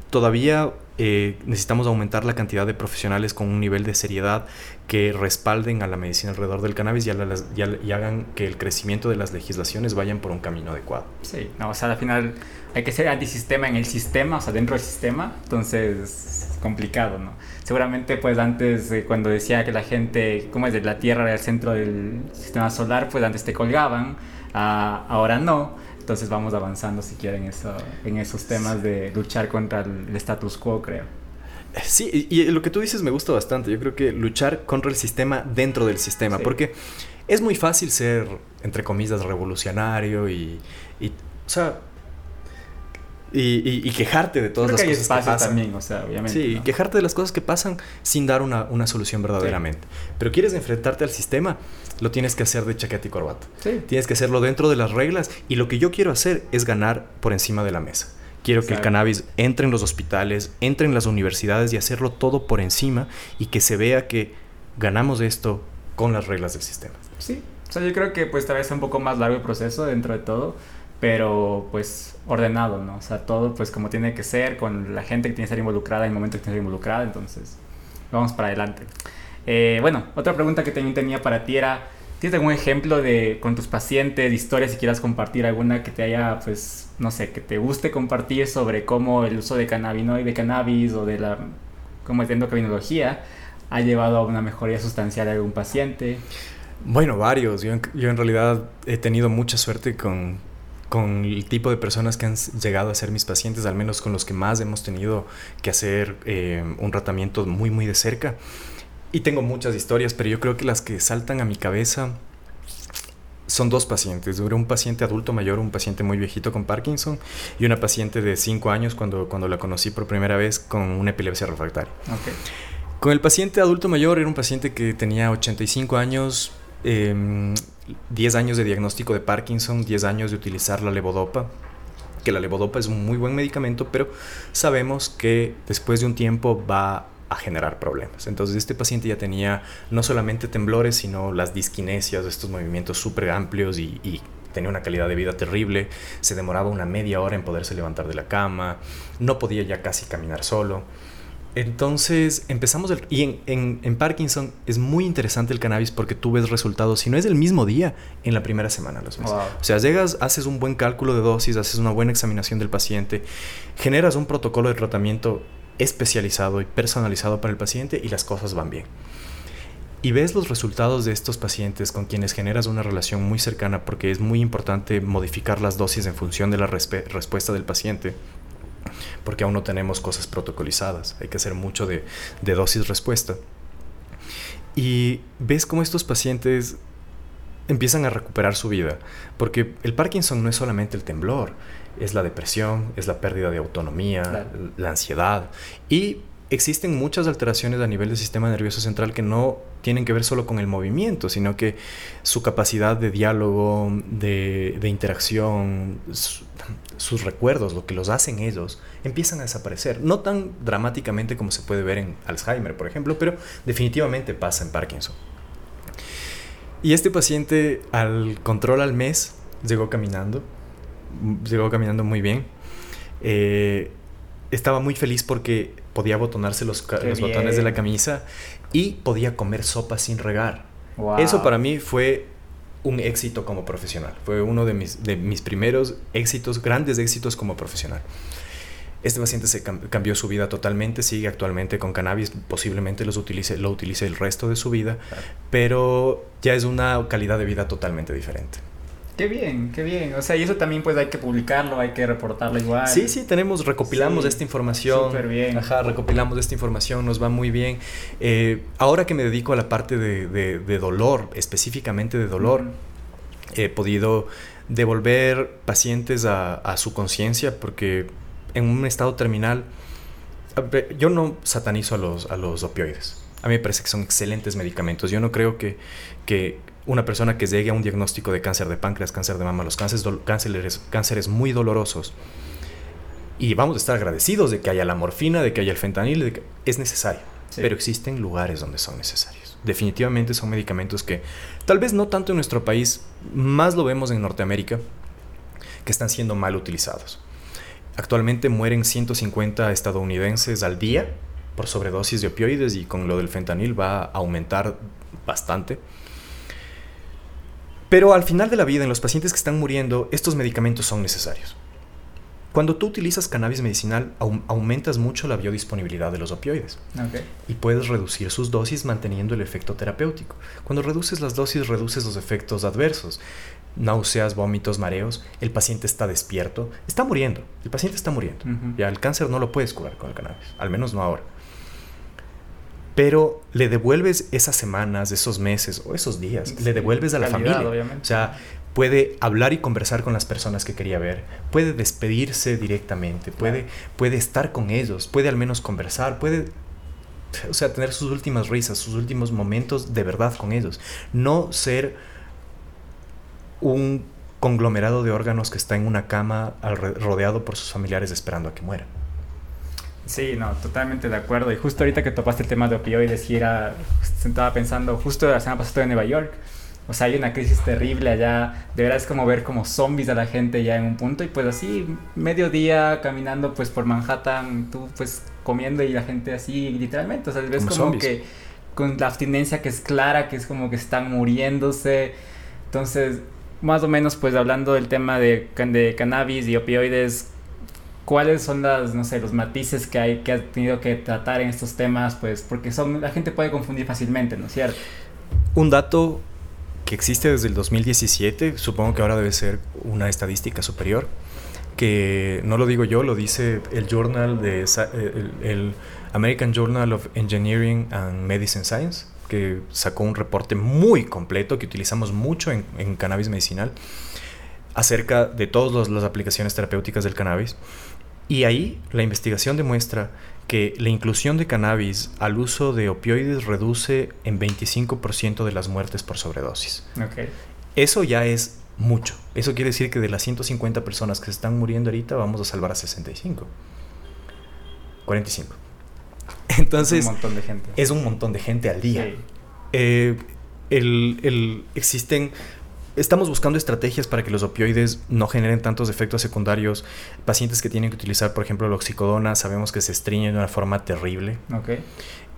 todavía eh, necesitamos aumentar la cantidad de profesionales con un nivel de seriedad que respalden a la medicina alrededor del cannabis y, y, hagan que el crecimiento de las legislaciones vayan por un camino adecuado. Sí, no, o sea, al final hay que ser antisistema en el sistema, o sea, dentro del sistema, entonces es complicado, ¿no? Seguramente, pues antes, cuando decía que la gente, como es de la Tierra era el centro del sistema solar, pues antes te colgaban, ah, ahora no. Entonces vamos avanzando si quieren eso, en esos temas de luchar contra el, status quo, creo. Sí, y, lo que tú dices me gusta bastante. Yo creo que luchar contra el sistema dentro del sistema, porque es muy fácil ser, entre comillas, revolucionario y, y o sea, y, quejarte de todas las cosas que pasan. también, o sea, obviamente. Sí, quejarte de las cosas que pasan sin dar una, una solución verdaderamente. Pero quieres enfrentarte al sistema, lo tienes que hacer de chaqueta y corbata. Sí. Tienes que hacerlo dentro de las reglas y lo que yo quiero hacer es ganar por encima de la mesa. Quiero que el cannabis entre en los hospitales, entre en las universidades y hacerlo todo por encima y que se vea que ganamos esto con las reglas del sistema. Sí, o sea, yo creo que pues tal vez es un poco más largo el proceso dentro de todo, pero pues ordenado, ¿no? O sea, todo pues como tiene que ser, con la gente que tiene que estar involucrada en el momento que tiene que estar involucrada, entonces vamos para adelante. Eh, bueno, otra pregunta que también tenía para ti era, ¿tienes algún ejemplo de con tus pacientes, de historias, si quieras compartir alguna que te haya, pues, no sé, que te guste compartir sobre cómo el uso de cannabinoide, de cannabis o de la, cómo es de endocrinología ha llevado a una mejoría sustancial de algún paciente? Bueno, varios. Yo, yo en realidad he tenido mucha suerte con con el tipo de personas que han llegado a ser mis pacientes, al menos con los que más hemos tenido que hacer eh, un tratamiento muy, muy de cerca. Y tengo muchas historias, pero yo creo que las que saltan a mi cabeza son dos pacientes. Un paciente adulto mayor, un paciente muy viejito con Parkinson y una paciente de 5 años cuando, cuando la conocí por primera vez con una epilepsia refractaria. Con el paciente adulto mayor era un paciente que tenía 85 años, 10 em, años de diagnóstico de Parkinson, 10 años de utilizar la levodopa, que la levodopa es un muy buen medicamento, pero sabemos que después de un tiempo va a generar problemas. Entonces este paciente ya tenía no solamente temblores, sino las disquinesias, estos movimientos súper amplios y, y, tenía una calidad de vida terrible, se demoraba una media hora en poderse levantar de la cama, no podía ya casi caminar solo. Entonces empezamos el, y en, en, en, Parkinson es muy interesante el cannabis porque tú ves resultados, si no es el mismo día, en la primera semana los ves. O sea, llegas, haces un buen cálculo de dosis, haces una buena examinación del paciente, generas un protocolo de tratamiento especializado y personalizado para el paciente y las cosas van bien. Y ves los resultados de estos pacientes con quienes generas una relación muy cercana porque es muy importante modificar las dosis en función de la respuesta del paciente porque aún no tenemos cosas protocolizadas, hay que hacer mucho de, dosis respuesta. Y ves cómo estos pacientes empiezan a recuperar su vida, porque el Parkinson no es solamente el temblor, es la depresión, es la pérdida de autonomía, la ansiedad y existen muchas alteraciones a nivel del sistema nervioso central que no tienen que ver solo con el movimiento, sino que su capacidad de diálogo, de, interacción, sus recuerdos, lo que los hacen ellos, empiezan a desaparecer. No tan dramáticamente como se puede ver en Alzheimer, por ejemplo, pero definitivamente pasa en Parkinson. Y este paciente al control al mes llegó caminando, llegó caminando muy bien. Eh, estaba muy feliz porque podía botonarse los, botones de la camisa y podía comer sopa sin regar. Eso para mí fue un éxito como profesional. Fue uno de mis, de mis primeros éxitos, grandes éxitos como profesional. Este paciente se cambió su vida totalmente, sigue actualmente con cannabis, posiblemente los utilice, lo utilice el resto de su vida, pero ya es una calidad de vida totalmente diferente. Qué bien, qué bien. O sea, y eso también pues hay que publicarlo, hay que reportarlo igual. Sí, sí, tenemos, recopilamos esta información. Súper bien. Ajá, recopilamos esta información, nos va muy bien. Eh, ahora que me dedico a la parte de, de, dolor, específicamente de dolor, he podido devolver pacientes a, a su conciencia porque en un estado terminal, yo no satanizo a los, a los opioides. A mí me parece que son excelentes medicamentos. Yo no creo que, que una persona que llegue a un diagnóstico de cáncer de páncreas, cáncer de mama, los cánceres, cánceres, cánceres muy dolorosos, y vamos a estar agradecidos de que haya la morfina, de que haya el fentanil, de que es necesario. Pero existen lugares donde son necesarios. Definitivamente son medicamentos que, tal vez no tanto en nuestro país, más lo vemos en Norteamérica, que están siendo mal utilizados. Actualmente mueren 150 estadounidenses al día por sobredosis de opioides y con lo del fentanil va a aumentar bastante. Pero al final de la vida, en los pacientes que están muriendo, estos medicamentos son necesarios. Cuando tú utilizas cannabis medicinal, aumentas mucho la biodisponibilidad de los opioides. Y puedes reducir sus dosis manteniendo el efecto terapéutico. Cuando reduces las dosis, reduces los efectos adversos. Náuseas, vómitos, mareos. El paciente está despierto. Está muriendo. El paciente está muriendo. Ya el cáncer no lo puedes curar con el cannabis. Al menos no ahora pero le devuelves esas semanas, esos meses o esos días, le devuelves a la familia. O sea, puede hablar y conversar con las personas que quería ver, puede despedirse directamente, puede, puede estar con ellos, puede al menos conversar, puede, o sea, tener sus últimas risas, sus últimos momentos de verdad con ellos. No ser un conglomerado de órganos que está en una cama rodeado por sus familiares esperando a que mueran. Sí, no, totalmente de acuerdo. Y justo ahorita que topaste el tema de opioides, y era, estaba pensando, justo la semana pasada en Nueva York, o sea, hay una crisis terrible allá, de verdad es como ver como zombies a la gente ya en un punto, y pues así, mediodía, caminando pues por Manhattan, tú pues comiendo y la gente así, literalmente, o sea, ves como, que con la abstinencia que es clara, que es como que están muriéndose, entonces, más o menos pues hablando del tema de, de cannabis y opioides, cuáles son las, no sé, los matices que hay que ha tenido que tratar en estos temas, pues porque son la gente puede confundir fácilmente, ¿no es cierto? Un dato que existe desde el 2017, supongo que ahora debe ser una estadística superior, que no lo digo yo, lo dice el journal de el, American Journal of Engineering and Medicine Science, que sacó un reporte muy completo que utilizamos mucho en, en cannabis medicinal acerca de todas las aplicaciones terapéuticas del cannabis. Y ahí la investigación demuestra que la inclusión de cannabis al uso de opioides reduce en 25% de las muertes por sobredosis. Eso ya es mucho. Eso quiere decir que de las 150 personas que se están muriendo ahorita vamos a salvar a 65. 45. <laughs> Entonces... Es un montón de gente. Es un montón de gente al día. Eh, existen Estamos buscando estrategias para que los opioides no generen tantos efectos secundarios. Pacientes que tienen que utilizar, por ejemplo, la oxicodona, sabemos que se estriñen de una forma terrible. Okay.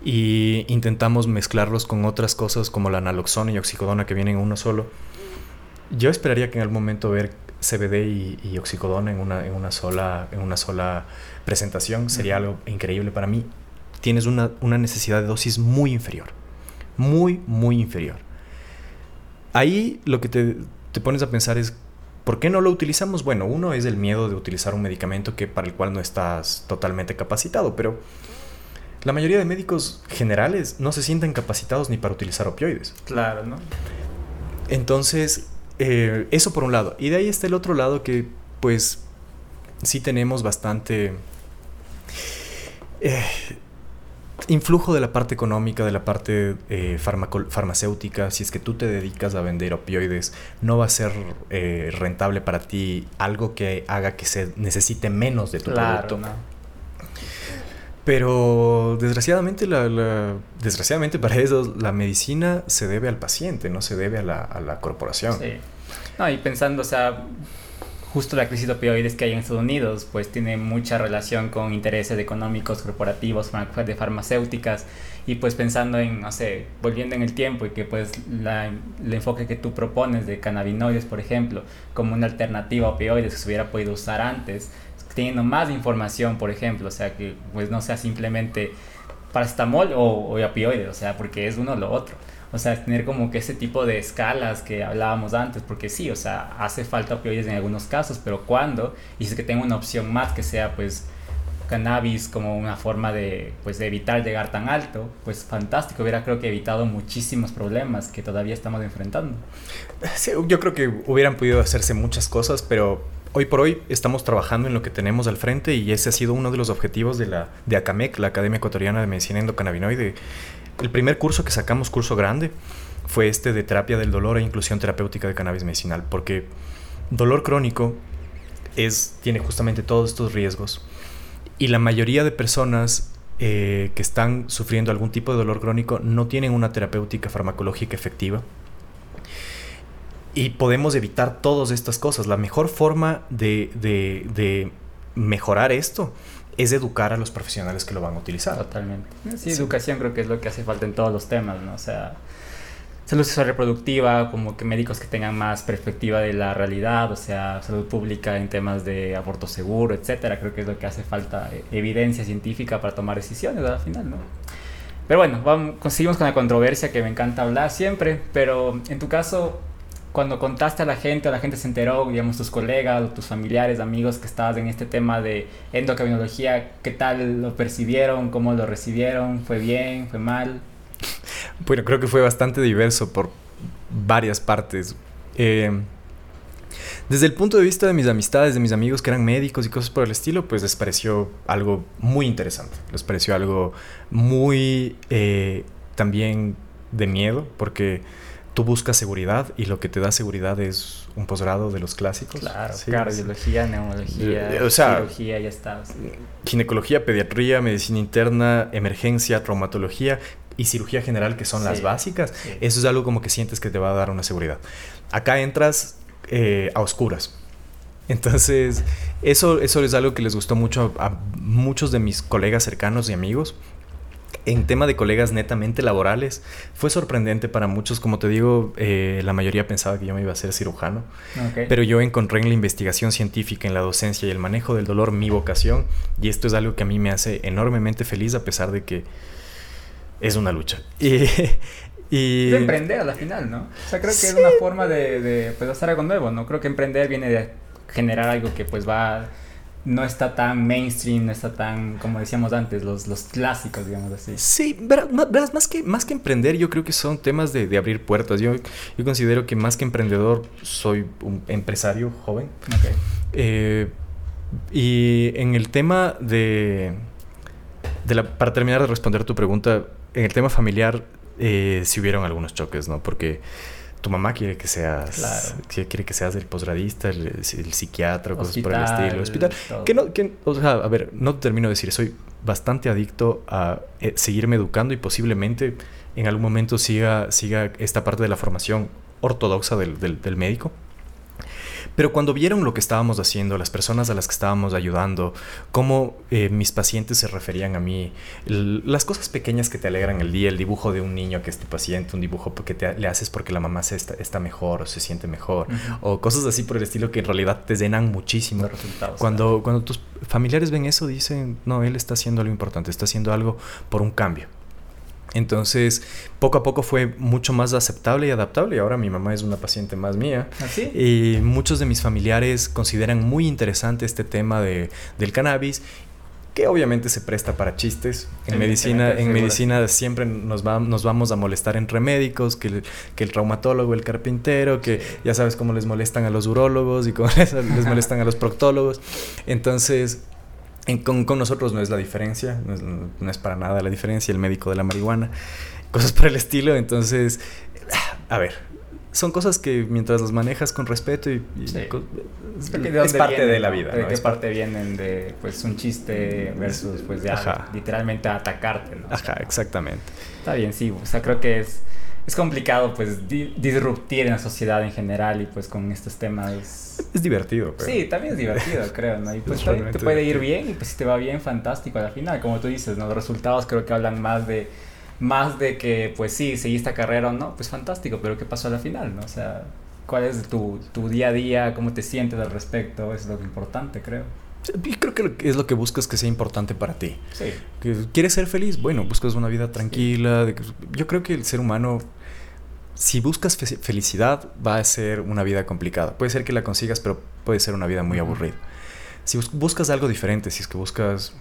Y intentamos mezclarlos con otras cosas como la naloxona y oxicodona que vienen en uno solo. Yo esperaría que en algún momento ver CBD y, oxicodona en una, en, una sola, en una sola presentación sería algo increíble para mí. Tienes una, una necesidad de dosis muy inferior. Muy, muy inferior ahí lo que te, pones a pensar es, ¿por qué no lo utilizamos? Bueno, uno es el miedo de utilizar un medicamento que, para el cual no estás totalmente capacitado, pero la mayoría de médicos generales no se sienten capacitados ni para utilizar opioides. Claro, ¿no? Entonces, eh, eso por un lado. Y de ahí está el otro lado que, pues, sí tenemos bastante... Eh, influjo de la parte económica, de la parte eh, farmacéutica, si es que tú te dedicas a vender opioides, no va a ser eh, rentable para ti algo que haga que se necesite menos de tu producto. Pero desgraciadamente, la, desgraciadamente para eso la medicina se debe al paciente, no se debe a la, a la corporación. Sí. No, y pensando, o sea, justo la crisis de opioides que hay en Estados Unidos, pues tiene mucha relación con intereses económicos, corporativos, de farmacéuticas, y pues pensando en, no sé, volviendo en el tiempo y que pues el enfoque que tú propones de cannabinoides, por ejemplo, como una alternativa a opioides que se hubiera podido usar antes, teniendo más información, por ejemplo, o sea, que pues no sea simplemente paracetamol o, o opioides, o sea, porque es uno o lo otro. O sea, tener como que ese tipo de escalas que hablábamos antes, porque sí, o sea, hace falta opioides en algunos casos, pero ¿cuándo? Y si es que tengo una opción más que sea, pues, cannabis como una forma de, pues, de evitar llegar tan alto, pues fantástico, hubiera creo que evitado muchísimos problemas que todavía estamos enfrentando. Sí, yo creo que hubieran podido hacerse muchas cosas, pero hoy por hoy estamos trabajando en lo que tenemos al frente y ese ha sido uno de los objetivos de la de ACAMEC, la Academia Ecuatoriana de Medicina Endocannabinoide, el primer curso que sacamos, curso grande, fue este de terapia del dolor e inclusión terapéutica de cannabis medicinal, porque dolor crónico es, tiene justamente todos estos riesgos y la mayoría de personas eh, que están sufriendo algún tipo de dolor crónico no tienen una terapéutica farmacológica efectiva. Y podemos evitar todas estas cosas. La mejor forma de, de mejorar esto es educar a los profesionales que lo van a utilizar. Totalmente. Sí, educación creo que es lo que hace falta en todos los temas, ¿no? O sea, salud sexual reproductiva, como que médicos que tengan más perspectiva de la realidad, o sea, salud pública en temas de aborto seguro, etcétera. Creo que es lo que hace falta, eh, evidencia científica para tomar decisiones al final, ¿no? Pero bueno, vamos, conseguimos con la controversia que me encanta hablar siempre, pero en tu caso, cuando contaste a la gente, la gente se enteró, digamos, tus colegas, tus familiares, amigos que estabas en este tema de endocrinología, ¿qué tal lo percibieron? ¿Cómo lo recibieron? ¿Fue bien? ¿Fue mal? Bueno, creo que fue bastante diverso por varias partes. Eh, desde el punto de vista de mis amistades, de mis amigos que eran médicos y cosas por el estilo, pues les pareció algo muy interesante. Les pareció algo muy eh, también de miedo, porque tú buscas seguridad y lo que te da seguridad es un posgrado de los clásicos. Claro, cardiología, neumología, eh, o cirugía, ya está. Ginecología, pediatría, medicina interna, emergencia, traumatología y cirugía general, que son las básicas. Eso es algo como que sientes que te va a dar una seguridad. Acá entras eh, a oscuras. Entonces, eso, eso es algo que les gustó mucho a muchos de mis colegas cercanos y amigos en tema de colegas netamente laborales, fue sorprendente para muchos. Como te digo, eh, la mayoría pensaba que yo me iba a ser cirujano. Pero yo encontré en la investigación científica, en la docencia y el manejo del dolor mi vocación. Y esto es algo que a mí me hace enormemente feliz a pesar de que es una lucha. <laughs> Y... De emprender a la final, ¿no? O sea, creo que es una forma de, de pues, hacer algo nuevo, ¿no? Creo que emprender viene de generar algo que pues va no está tan mainstream, no está tan, como decíamos antes, los, los clásicos, digamos así. Sí, verás, más que, más que emprender, yo creo que son temas de, de abrir puertas. Yo, yo considero que más que emprendedor, soy un empresario joven. Okay. Eh, y en el tema de, de la, para terminar de responder tu pregunta, en el tema familiar, eh, sí hubieron algunos choques, ¿no? Porque tu mamá quiere que seas quiere que seas el posgradista, el, psiquiatra, cosas por el estilo, hospital. Que no, que, o sea, a ver, no termino de decir, soy bastante adicto a eh, seguirme educando y posiblemente en algún momento siga, siga esta parte de la formación ortodoxa del, del, del médico. Pero cuando vieron lo que estábamos haciendo, las personas a las que estábamos ayudando, cómo eh, mis pacientes se referían a mí, las cosas pequeñas que te alegran el día, el dibujo de un niño que es tu paciente, un dibujo que te, le haces porque la mamá se está, mejor o se siente mejor, o cosas así por el estilo que en realidad te llenan muchísimo. Cuando, cuando tus familiares ven eso, dicen, no, él está haciendo algo importante, está haciendo algo por un cambio. Entonces, poco a poco fue mucho más aceptable y adaptable. Y ahora mi mamá es una paciente más mía. ¿Así? ¿Ah, y muchos de mis familiares consideran muy interesante este tema de, del cannabis que obviamente se presta para chistes. En medicina, en medicina siempre nos, nos vamos a molestar entre médicos, que el, que el traumatólogo, el carpintero, que ya sabes cómo les molestan a los urólogos y cómo <laughs> les, les molestan a los proctólogos. Entonces, con, con, nosotros no es la diferencia, no es, no es, para nada la diferencia, el médico de la marihuana, cosas por el estilo. Entonces, a ver, son cosas que mientras las manejas con respeto y, es, parte de la vida. ¿De qué parte vienen de pues un chiste versus pues ya literalmente atacarte? ¿no? Ajá, exactamente. Está bien, sí, o sea, creo que es es complicado pues disruptir en la sociedad en general y pues con estos temas es divertido pero... sí también es divertido <laughs> creo no y pues te puede ir bien y pues si te va bien fantástico al final como tú dices no los resultados creo que hablan más de más de que pues sí seguí esta carrera o no pues fantástico pero qué pasó a la final no o sea cuál es tu, tu día a día cómo te sientes al respecto es lo importante creo creo que es lo que buscas que sea importante para ti. Sí. ¿Quieres ser feliz? Bueno, buscas una vida tranquila. yo creo que el ser humano si buscas felicidad, va a ser una vida complicada. Puede ser que la consigas, pero puede ser una vida muy aburrida. Si buscas algo diferente, si es que buscas,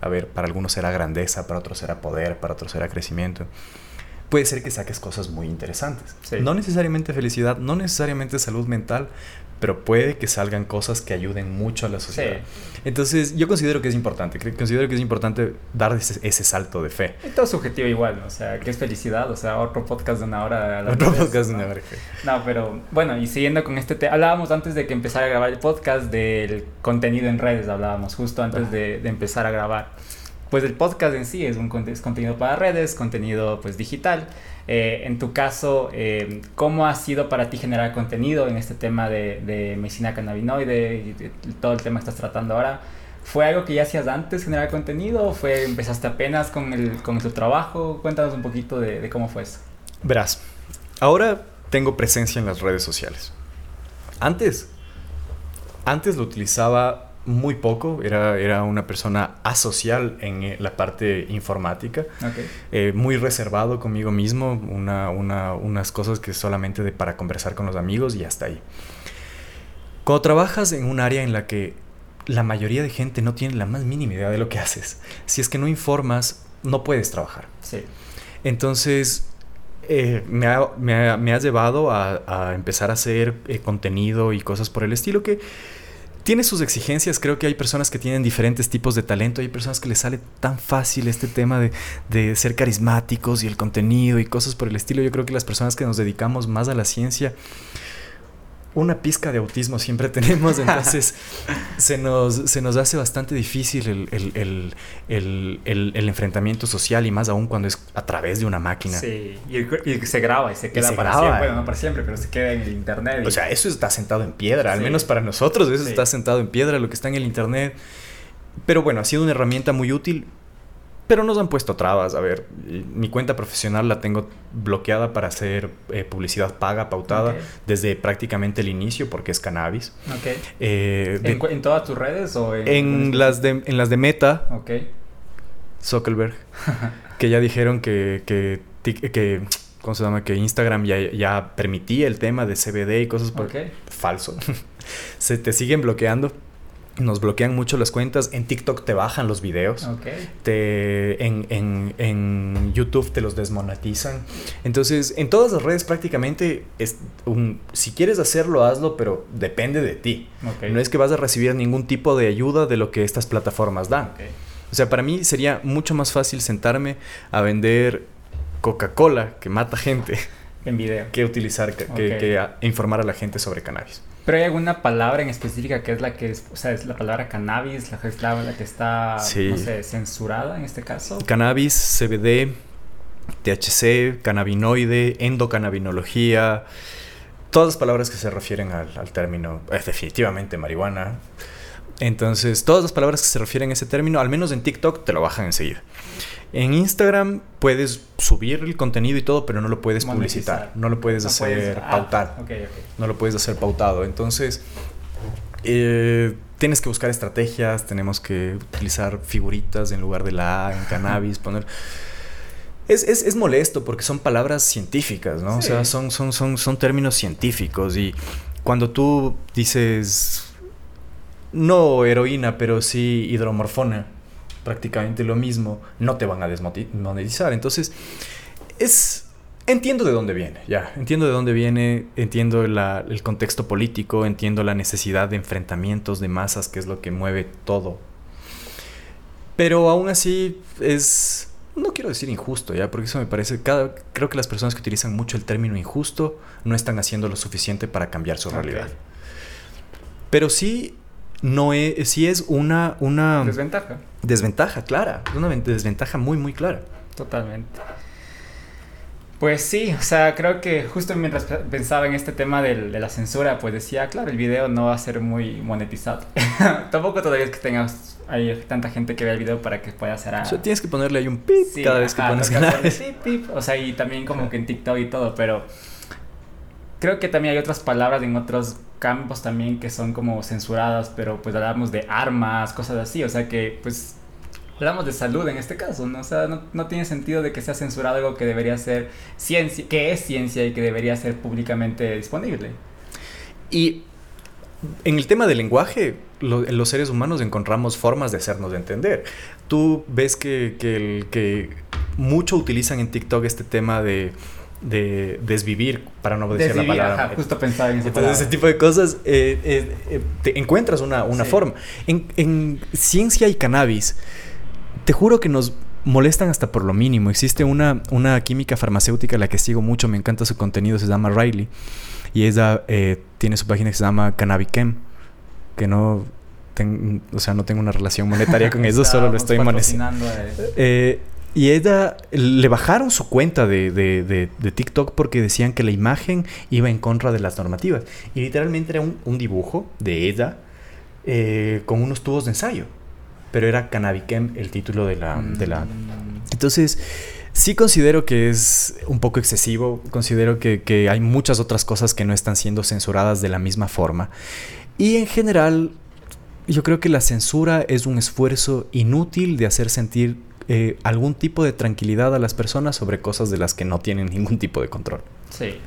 a ver, para algunos será grandeza, para otros será poder, para otros será crecimiento, puede ser que saques cosas muy interesantes. No necesariamente felicidad, no necesariamente salud mental, pero puede que salgan cosas que ayuden mucho a la sociedad. Entonces, yo considero que es importante, considero que es importante dar ese, salto de fe. Y todo subjetivo igual, o sea, que es felicidad, o sea, otro podcast de una hora. otro podcast de una hora. No, pero bueno, y siguiendo con este tema, hablábamos antes de que empezara a grabar el podcast del contenido en redes, hablábamos justo antes de, de, empezar a grabar. Pues el podcast en sí es un contenido para redes, contenido pues digital. Eh, en tu caso, eh, ¿cómo ha sido para ti generar contenido en este tema de, de medicina cannabinoide y todo el tema que estás tratando ahora? ¿Fue algo que ya hacías antes generar contenido o fue, empezaste apenas con, el, con tu trabajo? Cuéntanos un poquito de, de cómo fue eso. Verás, ahora tengo presencia en las redes sociales. Antes, antes lo utilizaba muy poco, era, era una persona asocial en eh, la parte informática, eh, muy reservado conmigo mismo, una, una, unas cosas que solamente de, para conversar con los amigos y hasta ahí. Cuando trabajas en un área en la que la mayoría de gente no tiene la más mínima idea de lo que haces, si es que no informas, no puedes trabajar. Sí. Entonces, eh, me, ha, me, me, llevado a, a, empezar a hacer contenido y cosas por el estilo que tiene sus exigencias. Creo que hay personas que tienen diferentes tipos de talento. Hay personas que les sale tan fácil este tema de, de, ser carismáticos y el contenido y cosas por el estilo. Yo creo que las personas que nos dedicamos más a la ciencia una pizca de autismo siempre tenemos, <laughs> entonces se, nos, se nos hace bastante difícil el, el, el, enfrentamiento social y más aún cuando es a través de una máquina. Sí, y, se graba y se queda para siempre, bueno, no para siempre, pero se queda en el internet. O sea, eso está sentado en piedra, al menos para nosotros, eso está sentado en piedra, lo que está en el internet. Pero bueno, ha sido una herramienta muy útil pero nos han puesto trabas. A ver, mi cuenta profesional la tengo bloqueada para hacer eh, publicidad paga, pautada, desde prácticamente el inicio, porque es cannabis. Okay. Eh, ¿En, todas tus redes o en, en las, de, en las de Meta? Ok. Zuckerberg. <laughs> que ya dijeron que, que, que ¿cómo se llama? Que Instagram ya, ya permitía el tema de CBD y cosas por... Falso. <laughs> se te siguen bloqueando nos bloquean mucho las cuentas. En TikTok te bajan los videos. Te, en, en, en, YouTube te los desmonetizan. Entonces, en todas las redes prácticamente, es un, si quieres hacerlo, hazlo, pero depende de ti. No es que vas a recibir ningún tipo de ayuda de lo que estas plataformas dan. O sea, para mí sería mucho más fácil sentarme a vender Coca-Cola, que mata gente. En video. Que utilizar, que, que informar a la gente sobre cannabis. Pero hay alguna palabra en específica que es la que es, o sea, es la palabra cannabis, la que, es la, que está, no sé, censurada en este caso. Cannabis, CBD, THC, cannabinoide, endocannabinología, todas las palabras que se refieren al, al término, es definitivamente marihuana. Entonces, todas las palabras que se refieren a ese término, al menos en TikTok, te lo bajan enseguida. En Instagram puedes subir el contenido y todo, pero no lo puedes publicitar, no lo puedes hacer ah, pautar, no lo puedes hacer pautado. Entonces, eh, tienes que buscar estrategias, tenemos que utilizar figuritas en lugar de la A en cannabis, poner... Es, es, es, molesto porque son palabras científicas, ¿no? O sea, son, son, son, son términos científicos y cuando tú dices, no heroína, pero sí hidromorfona, prácticamente lo mismo, no te van a desmonetizar. Entonces, es... Entiendo de dónde viene, ya. Entiendo de dónde viene, entiendo el contexto político, entiendo la necesidad de enfrentamientos de masas, que es lo que mueve todo. Pero aún así es... No quiero decir injusto, ya, porque eso me parece... Cada, creo que las personas que utilizan mucho el término injusto no están haciendo lo suficiente para cambiar su realidad. Pero sí no es, sí es una, una... Desventaja. Desventaja, clara. Una desventaja muy, muy clara. Totalmente. Pues sí, o sea, creo que justo mientras pensaba en este tema de la censura, pues decía, claro, el video no va a ser muy monetizado. <laughs> Tampoco todavía es que tengas hay tanta gente que ve el video para que pueda hacer O sea, tienes que ponerle ahí un pip cada vez que pones canal. <laughs> O sea, y también como que en TikTok y todo, pero creo que también hay otras palabras en otros campos también que son como censuradas, pero pues hablamos de armas, cosas así, o sea que pues hablamos de salud en este caso, ¿no? O sea, no, tiene sentido de que sea censurado algo que debería ser ciencia, que es ciencia y que debería ser públicamente disponible. Y en el tema del lenguaje, los seres humanos encontramos formas de hacernos entender. Tú ves que, que mucho utilizan en TikTok este tema de de desvivir, para no decir la palabra. justo pensaba en Entonces, ese tipo de cosas, eh, eh, eh, te encuentras una, una forma. En, en, ciencia y cannabis, te juro que nos molestan hasta por lo mínimo. Existe una, una química farmacéutica a la que sigo mucho, me encanta su contenido, se llama Riley. Y ella tiene su página que se llama Cannabichem, que no... o sea, no tengo una relación monetaria con <laughs> eso, solo lo estoy monetizando. Eh, y ella le bajaron su cuenta de, de, de, TikTok porque decían que la imagen iba en contra de las normativas. Y literalmente era un, un dibujo de ella eh, con unos tubos de ensayo. Pero era Cannabichem el título de la, de la... Entonces, sí considero que es un poco excesivo. Considero que, que hay muchas otras cosas que no están siendo censuradas de la misma forma. Y en general, yo creo que la censura es un esfuerzo inútil de hacer sentir eh, algún tipo de tranquilidad a las personas sobre cosas de las que no tienen ningún tipo de control. Sí.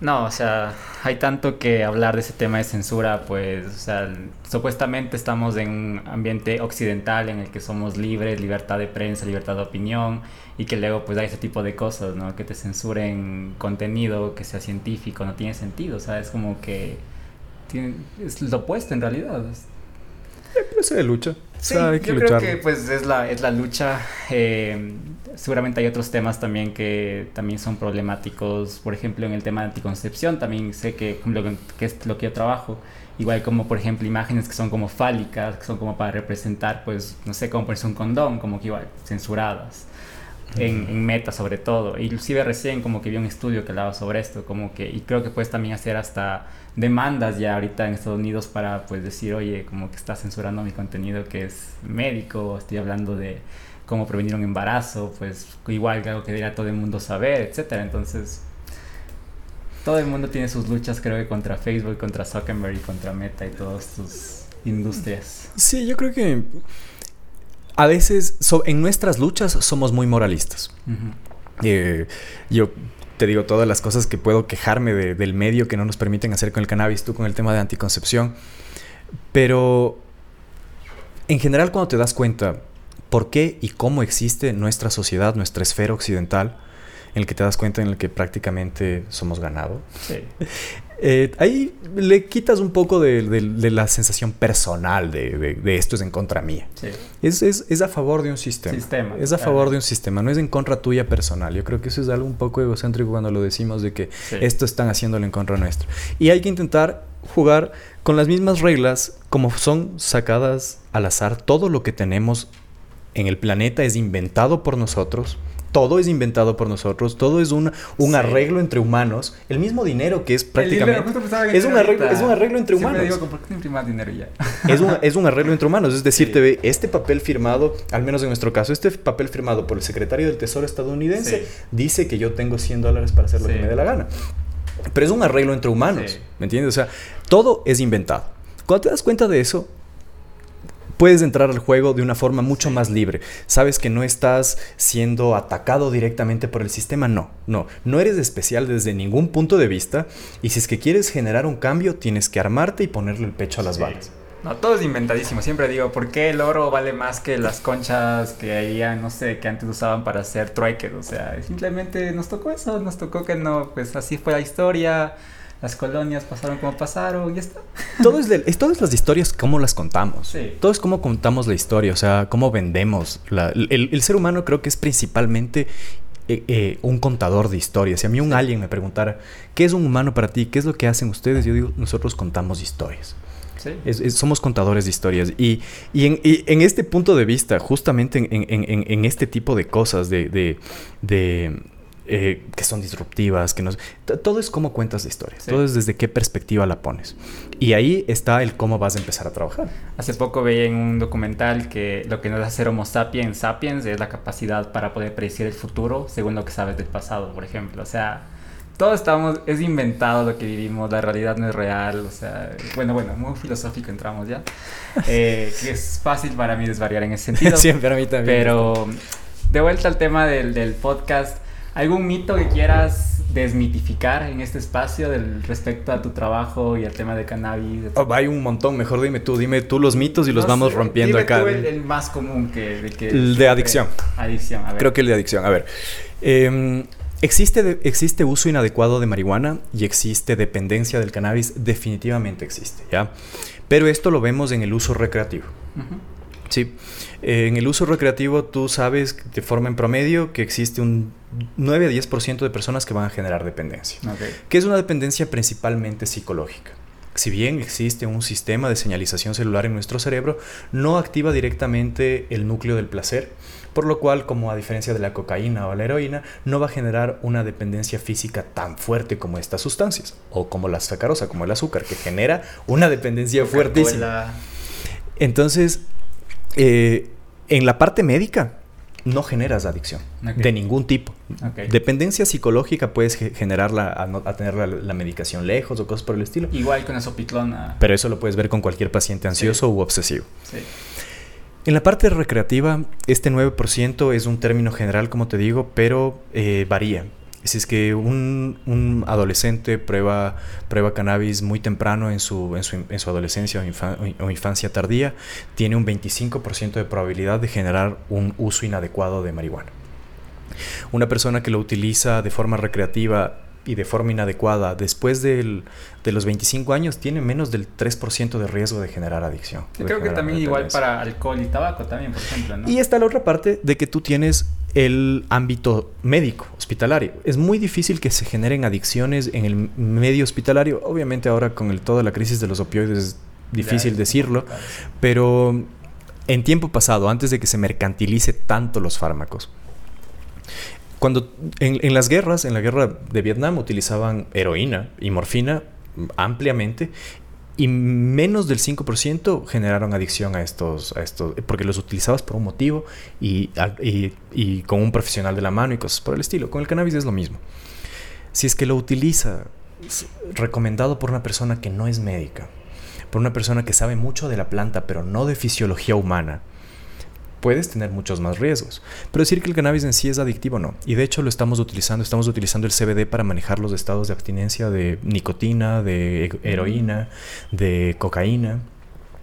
No, o sea, hay tanto que hablar de ese tema de censura, pues, o sea, supuestamente estamos en un ambiente occidental en el que somos libres, libertad de prensa, libertad de opinión, y que luego pues hay ese tipo de cosas, ¿no? Que te censuren contenido que sea científico, no tiene sentido, o sea, es como que es lo opuesto en realidad. Es de lucha. Sí, yo creo que pues es la, es la lucha. Eh, seguramente hay otros temas también que también son problemáticos. Por ejemplo, en el tema de anticoncepción también sé que, que es lo que yo trabajo. Igual como, por ejemplo, imágenes que son como fálicas, que son como para representar, pues, no sé, como ponerse un condón, como que igual, censuradas. En, en, meta sobre todo. Inclusive recién como que vi un estudio que hablaba sobre esto, como que, y creo que puedes también hacer hasta demandas ya ahorita en Estados Unidos para pues decir, oye, como que está censurando mi contenido que es médico, estoy hablando de cómo prevenir un embarazo, pues igual que algo que diría todo el mundo saber, etcétera. Entonces, todo el mundo tiene sus luchas, creo que contra Facebook, contra Zuckerberg y contra Meta y todas sus industrias. Sí, yo creo que a veces en nuestras luchas somos muy moralistas. Eh, yo te digo todas las cosas que puedo quejarme del medio que no nos permiten hacer con el cannabis, tú con el tema de anticoncepción. Pero en general cuando te das cuenta por qué y cómo existe nuestra sociedad, nuestra esfera occidental, en el que te das cuenta en el que prácticamente somos ganado. <laughs> Eh, ahí le quitas un poco de, la sensación personal de, esto es en contra mía. Es, a favor de un sistema. es a favor de un sistema, no es en contra tuya personal. Yo creo que eso es algo un poco egocéntrico cuando lo decimos de que esto están haciéndolo en contra nuestro. Y hay que intentar jugar con las mismas reglas como son sacadas al azar. Todo lo que tenemos en el planeta es inventado por nosotros todo es inventado por nosotros, todo es un, un arreglo entre humanos. El mismo dinero que es prácticamente... Es un, arreglo, es un arreglo entre humanos. Digo, ¿por qué no dinero ya? <laughs> Es un, es un arreglo entre humanos. Es decir, te ve este papel firmado, al menos en nuestro caso, este papel firmado por el secretario del Tesoro estadounidense dice que yo tengo 100 dólares para hacer lo que me dé la gana. Pero es un arreglo entre humanos, ¿me entiendes? O sea, todo es inventado. Cuando te das cuenta de eso, puedes entrar al juego de una forma mucho más libre. Sabes que no estás siendo atacado directamente por el sistema, no, no, no eres especial desde ningún punto de vista y si es que quieres generar un cambio tienes que armarte y ponerle el pecho a las balas. No, todo es inventadísimo. Siempre digo, ¿por qué el oro vale más que las conchas que había, no sé, que antes usaban para hacer trueques? O sea, simplemente nos tocó eso, nos tocó que no, pues así fue la historia las colonias pasaron como pasaron y está. <laughs> Todo es, de, es las historias, cómo las contamos. Todo es cómo contamos la historia, o sea, cómo vendemos. el, ser humano creo que es principalmente eh, eh, un contador de historias. Si a mí un alien me preguntara, ¿qué es un humano para ti? ¿Qué es lo que hacen ustedes? Yo digo, nosotros contamos historias. Sí. somos contadores de historias. Y, y, en, en, este punto de vista, justamente en, en este tipo de cosas, de, de, de eh, que son disruptivas, que nos... Todo es cómo cuentas la historia, todo es desde qué perspectiva la pones. Y ahí está el cómo vas a empezar a trabajar. Hace poco veía en un documental que lo que nos hace Homo sapiens sapiens es la capacidad para poder predecir el futuro según lo que sabes del pasado, por ejemplo. O sea, todo estamos, es inventado lo que vivimos, la realidad no es real, o sea, bueno, bueno, muy filosófico entramos ya, <laughs> eh, que es fácil para mí desvariar en ese sentido. <laughs> Siempre a mí también. Pero de vuelta al tema del, del podcast, ¿Algún mito que quieras desmitificar en este espacio del respecto a tu trabajo y al tema de cannabis? Oh, hay un montón, mejor dime tú, dime tú los mitos y los vamos rompiendo acá. Tú el, más común que... el de adicción. adicción, a ver. Creo que el de adicción, a ver. Em, existe, existe uso inadecuado de marihuana y existe dependencia del cannabis, definitivamente existe, ¿ya? Pero esto lo vemos en el uso recreativo. Sí. en el uso recreativo tú sabes de forma en promedio que existe un 9 a 10% de personas que van a generar dependencia. Que es una dependencia principalmente psicológica. Si bien existe un sistema de señalización celular en nuestro cerebro, no activa directamente el núcleo del placer, por lo cual, como a diferencia de la cocaína o la heroína, no va a generar una dependencia física tan fuerte como estas sustancias, o como la sacarosa, como el azúcar, que genera una dependencia fuertísima. Entonces, eh, en la parte médica no generas adicción de ningún tipo. Dependencia psicológica puedes generarla a, tener la, medicación lejos o cosas por el estilo. Igual con eso pitlona. Pero eso lo puedes ver con cualquier paciente ansioso u obsesivo. En la parte recreativa, este 9% es un término general, como te digo, pero eh, varía. Si es que un, adolescente prueba, prueba cannabis muy temprano en su, en su, adolescencia o, infancia tardía, tiene un 25% de probabilidad de generar un uso inadecuado de marihuana. Una persona que lo utiliza de forma recreativa y de forma inadecuada después de los 25 años tiene menos del 3% de riesgo de generar adicción. Yo creo que también igual para alcohol y tabaco también, por ejemplo. Y está la otra parte de que tú tienes el ámbito médico, hospitalario. Es muy difícil que se generen adicciones en el medio hospitalario. Obviamente ahora con el, toda la crisis de los opioides es difícil decirlo, pero en tiempo pasado, antes de que se mercantilice tanto los fármacos, cuando en, las guerras, en la guerra de Vietnam, utilizaban heroína y morfina ampliamente y menos del 5% generaron adicción a estos, a estos, porque los utilizabas por un motivo y, y, con un profesional de la mano y cosas por el estilo. Con el cannabis es lo mismo. Si es que lo utiliza recomendado por una persona que no es médica, por una persona que sabe mucho de la planta pero no de fisiología humana, puedes tener muchos más riesgos. Pero decir que el cannabis en sí es adictivo, no. Y de hecho lo estamos utilizando, estamos utilizando el CBD para manejar los estados de abstinencia de nicotina, de heroína, de cocaína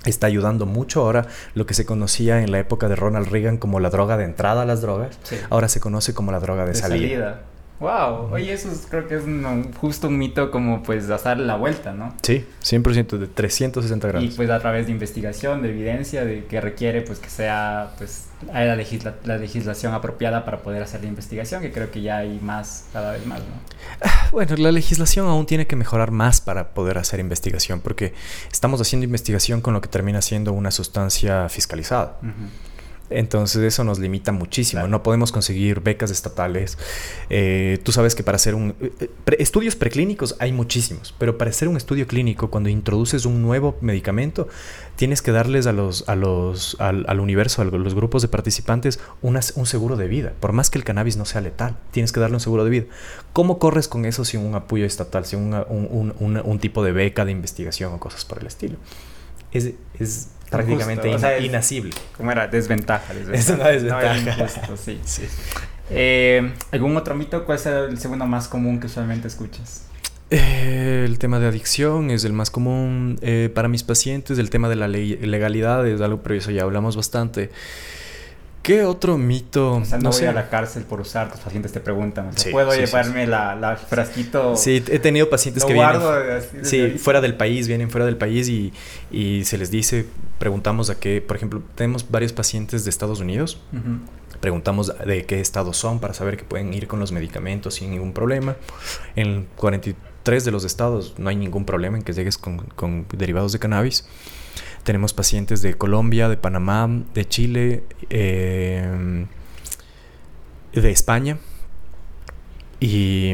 está ayudando mucho. Ahora lo que se conocía en la época de Ronald Reagan como la droga de entrada a las drogas, ahora se conoce como la droga de, salida. Wow, oye, eso creo que es justo un mito como pues dar la vuelta, ¿no? Sí, 100% de 360 grados. Y pues a través de investigación, de evidencia, de que requiere pues que sea pues la, la legislación apropiada para poder hacer la investigación, que creo que ya hay más, cada vez más, ¿no? Ah, bueno, la legislación aún tiene que mejorar más para poder hacer investigación, porque estamos haciendo investigación con lo que termina siendo una sustancia fiscalizada. Entonces eso nos limita muchísimo. No podemos conseguir becas estatales. Eh, tú sabes que para hacer un... Eh, eh, estudios preclínicos hay muchísimos, pero para hacer un estudio clínico, cuando introduces un nuevo medicamento, tienes que darles a los, a los, al, universo, a los grupos de participantes, un seguro de vida. Por más que el cannabis no sea letal, tienes que darle un seguro de vida. ¿Cómo corres con eso sin un apoyo estatal, sin un, tipo de beca de investigación o cosas por el estilo? Es, es prácticamente inasible. ¿Cómo era? Desventaja. Es una desventaja. <laughs> sí. Eh, ¿Algún otro mito? ¿Cuál es el segundo más común que usualmente escuchas? Eh, el tema de adicción es el más común eh, para mis pacientes. El tema de la legalidad es algo, pero eso ya hablamos bastante. ¿Qué otro mito? O sea, no, voy a la cárcel por usar, tus pacientes te preguntan. ¿Puedo llevarme La, la, frasquito? Sí, he tenido pacientes que vienen. sí, fuera del país, vienen fuera del país y, y, se les dice, preguntamos a qué, por ejemplo, tenemos varios pacientes de Estados Unidos. Preguntamos de qué estado son para saber que pueden ir con los medicamentos sin ningún problema. En 43 de los estados no hay ningún problema en que llegues con, con derivados de cannabis. Tenemos pacientes de Colombia, de Panamá, de Chile, eh, de España. Y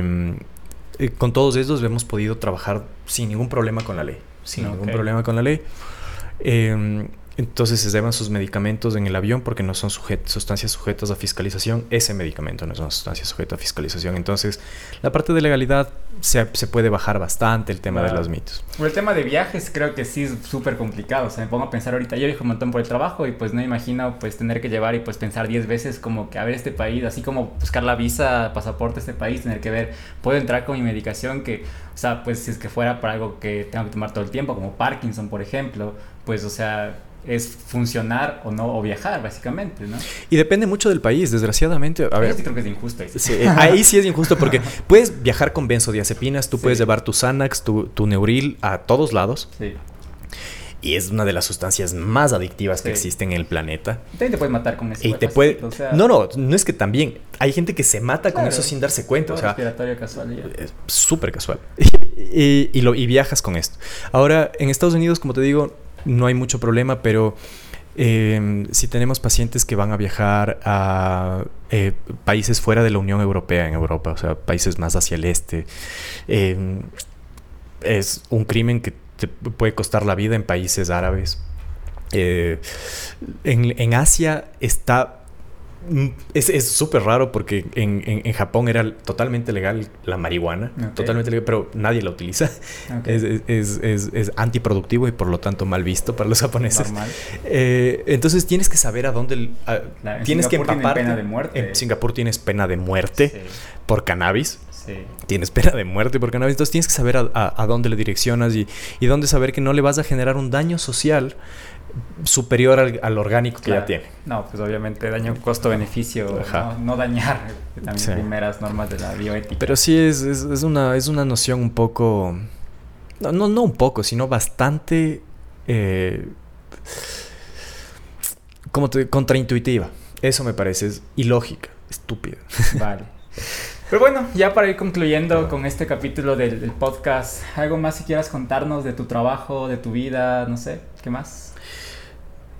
eh, con todos estos hemos podido trabajar sin ningún problema con la ley. Sin ningún problema con la ley. Eh, entonces se llevan sus medicamentos en el avión porque no son sustancias sujetas a fiscalización. Ese medicamento no es una sustancia sujeta a fiscalización. Entonces, la parte de legalidad se, puede bajar bastante el tema de los mitos. Por el tema de viajes creo que sí es súper complicado. O sea, me pongo a pensar ahorita, yo viajo un montón por el trabajo y pues no imagino pues tener que llevar y pues pensar 10 veces como que a ver este país, así como buscar la visa, pasaporte a este país, tener que ver, puedo entrar con mi medicación que, o sea, pues si es que fuera para algo que tengo que tomar todo el tiempo, como Parkinson, por ejemplo, pues o sea es funcionar o no, o viajar, básicamente, ¿no? Y depende mucho del país, desgraciadamente. A ver, sí creo que es injusto. ahí sí es injusto porque <laughs> puedes viajar con benzodiazepinas, tú puedes llevar tu Xanax, tu, tu Neuril a todos lados. Sí. Y es una de las sustancias más adictivas que existen en el planeta. También te puedes matar con eso. Y te puede... No, no, no es que también. Hay gente que se mata con eso sin darse cuenta. O sea, respiratorio casual. Es súper casual. <laughs> y, y, lo, y viajas con esto. Ahora, en Estados Unidos, como te digo, no hay mucho problema, pero em, si tenemos pacientes que van a viajar a eh, países fuera de la Unión Europea, en Europa, o sea, países más hacia el este, em, es un crimen que te puede costar la vida en países árabes. Eh, en, Asia está es súper raro porque en, en, Japón era totalmente legal la marihuana, totalmente legal, pero nadie la utiliza. Es, es, es, es, antiproductivo y por lo tanto mal visto para los japoneses. Eh, entonces tienes que saber a dónde... tienes que empaparte. Pena de muerte. En Singapur tienes pena de muerte por cannabis. Sí. Tienes pena de muerte por cannabis. Entonces tienes que saber a, a, dónde le direccionas y, y dónde saber que no le vas a generar un daño social superior al, orgánico que ya tiene. No, pues obviamente daño costo-beneficio, no, dañar también primeras normas de la bioética. Pero sí es, es, una, es una noción un poco, no, no, no un poco, sino bastante eh, como te, contraintuitiva. Eso me parece, es ilógica, estúpida. Vale. Pero bueno, ya para ir concluyendo con este capítulo del, del podcast, ¿algo más si quieras contarnos de tu trabajo, de tu vida, no sé, qué más?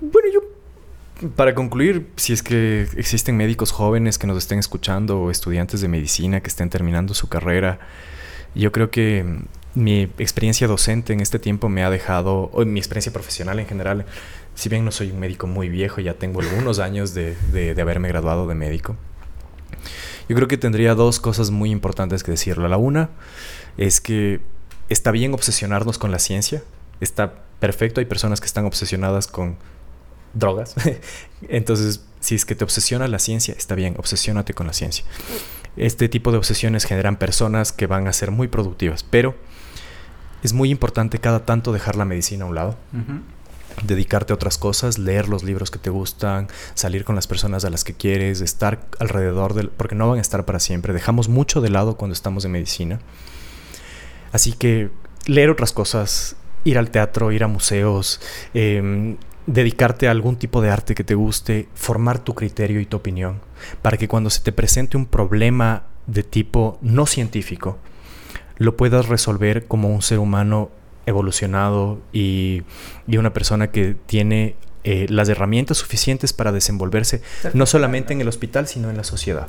Bueno, yo, para concluir, si es que existen médicos jóvenes que nos estén escuchando o estudiantes de medicina que estén terminando su carrera, yo creo que mi experiencia docente en este tiempo me ha dejado, o mi experiencia profesional en general, si bien no soy un médico muy viejo, ya tengo algunos años de, de, haberme graduado de médico, yo creo que tendría dos cosas muy importantes que decirlo. La una es que está bien obsesionarnos con la ciencia, está perfecto, hay personas que están obsesionadas con drogas. <laughs> Entonces, si es que te obsesiona la ciencia, está bien, obsesiónate con la ciencia. Este tipo de obsesiones generan personas que van a ser muy productivas, pero es muy importante cada tanto dejar la medicina a un lado. Dedicarte a otras cosas, leer los libros que te gustan, salir con las personas a las que quieres, estar alrededor del. porque no van a estar para siempre. Dejamos mucho de lado cuando estamos en medicina. Así que leer otras cosas, ir al teatro, ir a museos, em, dedicarte a algún tipo de arte que te guste, formar tu criterio y tu opinión, para que cuando se te presente un problema de tipo no científico, lo puedas resolver como un ser humano evolucionado y, una persona que tiene eh, las herramientas suficientes para desenvolverse, no solamente en el hospital, sino en la sociedad.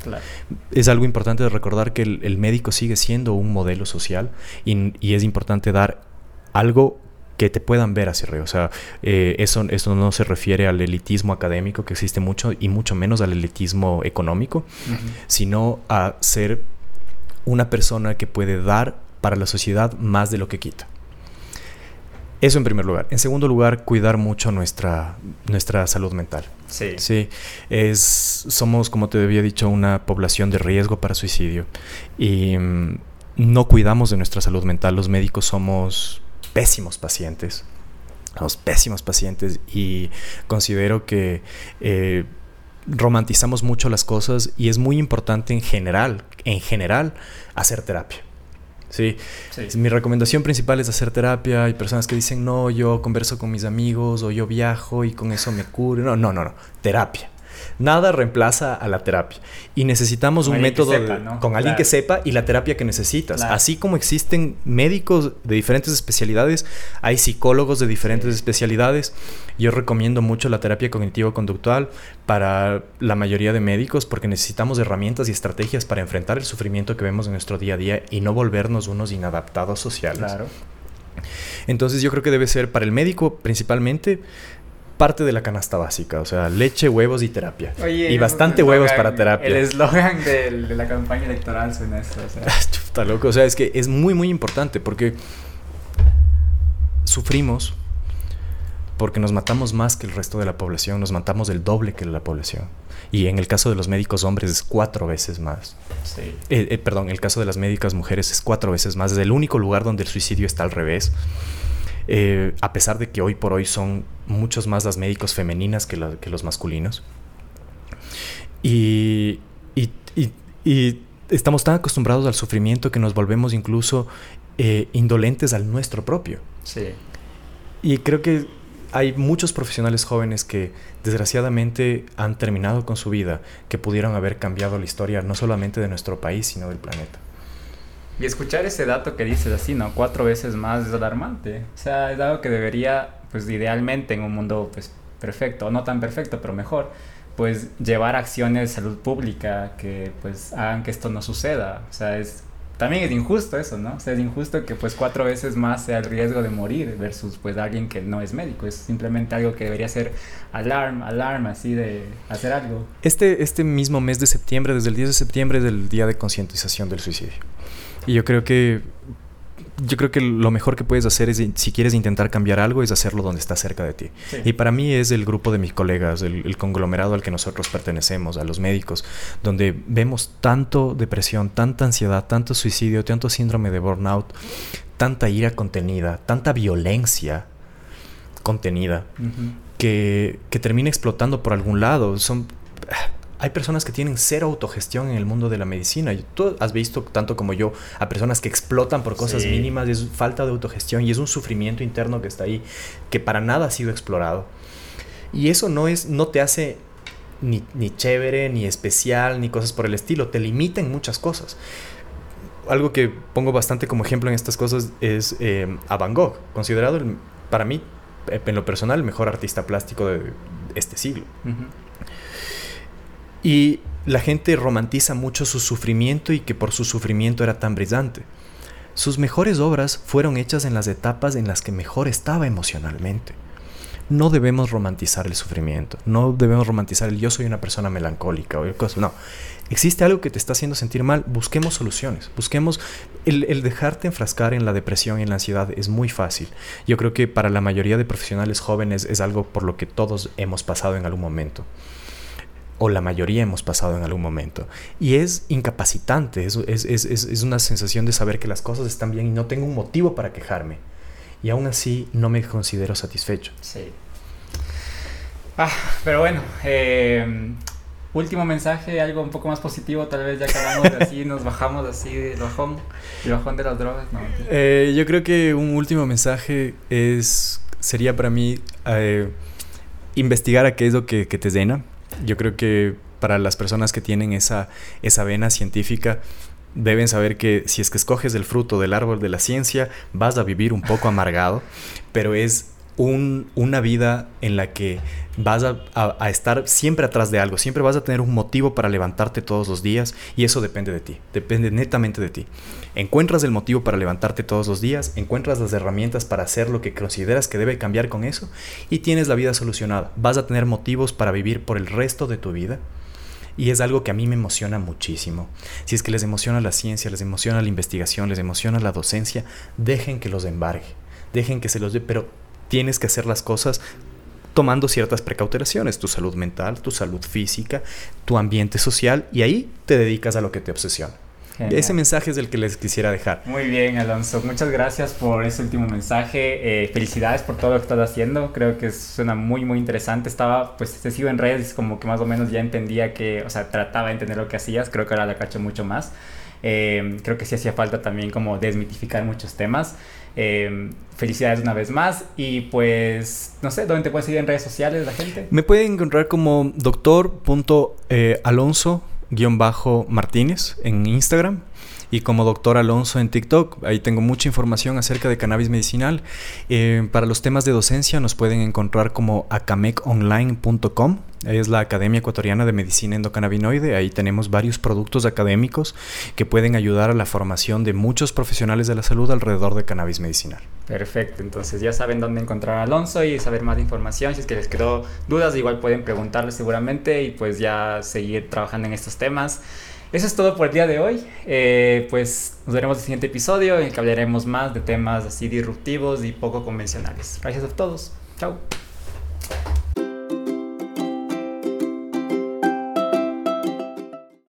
Es algo importante de recordar que el, médico sigue siendo un modelo social y, y es importante dar algo que te puedan ver hacia arriba. O sea, eh, eso, eso no se refiere al elitismo académico que existe mucho y mucho menos al elitismo económico, sino a ser una persona que puede dar para la sociedad más de lo que quita. Eso en primer lugar. En segundo lugar, cuidar mucho nuestra, nuestra salud mental. Sí. Sí. Es, somos, como te había dicho, una población de riesgo para suicidio. Y mm, no cuidamos de nuestra salud mental. Los médicos somos pésimos pacientes. Somos pésimos pacientes y considero que eh, romantizamos mucho las cosas y es muy importante en general, en general, hacer terapia. Sí. Mi recomendación principal es hacer terapia. Hay personas que dicen, no, yo converso con mis amigos o yo viajo y con eso me curo. No, no, no, no. Terapia. Nada reemplaza a la terapia. Y necesitamos un método con alguien que sepa y la terapia que necesitas. Así como existen médicos de diferentes especialidades, hay psicólogos de diferentes especialidades. Yo recomiendo mucho la terapia cognitivo-conductual para la mayoría de médicos porque necesitamos herramientas y estrategias para enfrentar el sufrimiento que vemos en nuestro día a día y no volvernos unos inadaptados sociales. Claro. Entonces yo creo que debe ser para el médico principalmente parte de la canasta básica, o sea, leche, huevos y terapia. y bastante huevos para terapia. El eslogan de, la campaña electoral suena eso. O sea. <laughs> Está loco, o sea, es que es muy, muy importante porque sufrimos porque nos matamos más que el resto de la población, nos matamos el doble que la población. Y en el caso de los médicos hombres es cuatro veces más. Sí. Eh, eh, perdón, el caso de las médicas mujeres es cuatro veces más. Es el único lugar donde el suicidio está al revés. Eh, a pesar de que hoy por hoy son muchos más las médicos femeninas que, los masculinos. Y, estamos tan acostumbrados al sufrimiento que nos volvemos incluso eh, indolentes al nuestro propio. Sí. Y creo que hay muchos profesionales jóvenes que desgraciadamente han terminado con su vida, que pudieron haber cambiado la historia no solamente de nuestro país, sino del planeta. Y escuchar ese dato que dices así, ¿no? Cuatro veces más es alarmante. O sea, es algo que debería, pues idealmente en un mundo pues perfecto, o no tan perfecto, pero mejor, pues llevar acciones de salud pública que pues hagan que esto no suceda. O sea, es también es injusto eso, ¿no? O sea, es injusto que pues cuatro veces más sea el riesgo de morir versus pues alguien que no es médico. Es simplemente algo que debería ser alarma, alarma, así de hacer algo. Este, este mismo mes de septiembre, desde el 10 de septiembre, es el día de concientización del suicidio. Y yo creo que yo creo que lo mejor que puedes hacer es, si quieres intentar cambiar algo, es hacerlo donde está cerca de ti. Y para mí es el grupo de mis colegas, el, conglomerado al que nosotros pertenecemos, a los médicos, donde vemos tanto depresión, tanta ansiedad, tanto suicidio, tanto síndrome de burnout, tanta ira contenida, tanta violencia contenida, que, que termina explotando por algún lado. Son hay personas que tienen cero autogestión en el mundo de la medicina. Tú has visto, tanto como yo, a personas que explotan por cosas mínimas, es falta de autogestión y es un sufrimiento interno que está ahí, que para nada ha sido explorado. Y eso no, es, no te hace ni, chévere, ni especial, ni cosas por el estilo, te limita en muchas cosas. Algo que pongo bastante como ejemplo en estas cosas es eh, a Van Gogh, considerado para mí, en lo personal, el mejor artista plástico de este siglo. Y la gente romantiza mucho su sufrimiento y que por su sufrimiento era tan brillante. Sus mejores obras fueron hechas en las etapas en las que mejor estaba emocionalmente. No debemos romantizar el sufrimiento, no debemos romantizar el yo soy una persona melancólica o cosas. No, existe algo que te está haciendo sentir mal, busquemos soluciones, busquemos el, el, dejarte enfrascar en la depresión y en la ansiedad es muy fácil. Yo creo que para la mayoría de profesionales jóvenes es algo por lo que todos hemos pasado en algún momento o la mayoría hemos pasado en algún momento. Y es incapacitante, es, es, es, es, una sensación de saber que las cosas están bien y no tengo un motivo para quejarme. Y aún así no me considero satisfecho. Sí. Ah, pero bueno, eh, último mensaje, algo un poco más positivo, tal vez ya que hablamos de así, nos bajamos así del bajón, el bajón de las drogas. No, eh, yo creo que un último mensaje es sería para mí eh, investigar a qué es lo que, que, te llena. Yo creo que para las personas que tienen esa, esa vena científica, deben saber que si es que escoges el fruto del árbol de la ciencia, vas a vivir un poco amargado, pero es un, una vida en la que vas a, estar siempre atrás de algo, siempre vas a tener un motivo para levantarte todos los días y eso depende de ti, depende netamente de ti. Encuentras el motivo para levantarte todos los días, encuentras las herramientas para hacer lo que consideras que debe cambiar con eso y tienes la vida solucionada. Vas a tener motivos para vivir por el resto de tu vida. Y es algo que a mí me emociona muchísimo. Si es que les emociona la ciencia, les emociona la investigación, les emociona la docencia, dejen que los embargue, dejen que se los dé, pero tienes que hacer las cosas tomando ciertas precauciones, tu salud mental, tu salud física, tu ambiente social, y ahí te dedicas a lo que te obsesiona. Ese mensaje es el que les quisiera dejar. Muy bien, Alonso. Muchas gracias por ese último mensaje. Eh, felicidades por todo lo que estás haciendo. Creo que suena muy, muy interesante. Estaba, pues, te sigo en redes, como que más o menos ya entendía que, o sea, trataba de entender lo que hacías. Creo que ahora la cacho mucho más. Eh, creo que sí hacía falta también como desmitificar muchos temas. Eh, felicidades una vez más y pues no sé, ¿dónde te puedes seguir en redes sociales la gente? Me pueden encontrar como doctor.alonso-martínez en Instagram y como doctor Alonso en TikTok. Ahí tengo mucha información acerca de cannabis medicinal. Eh, para los temas de docencia nos pueden encontrar como acameconline.com. Es la Academia Ecuatoriana de Medicina Endocannabinoide. Ahí tenemos varios productos académicos que pueden ayudar a la formación de muchos profesionales de la salud alrededor de cannabis medicinal. Perfecto, entonces ya saben dónde encontrar a Alonso y saber más información. Si es que les quedó dudas, igual pueden preguntarle seguramente y pues ya seguir trabajando en estos temas. Eso es todo por el día de hoy. Eh, pues nos veremos en el siguiente episodio en el que hablaremos más de temas así disruptivos y poco convencionales. Gracias a todos. Chao.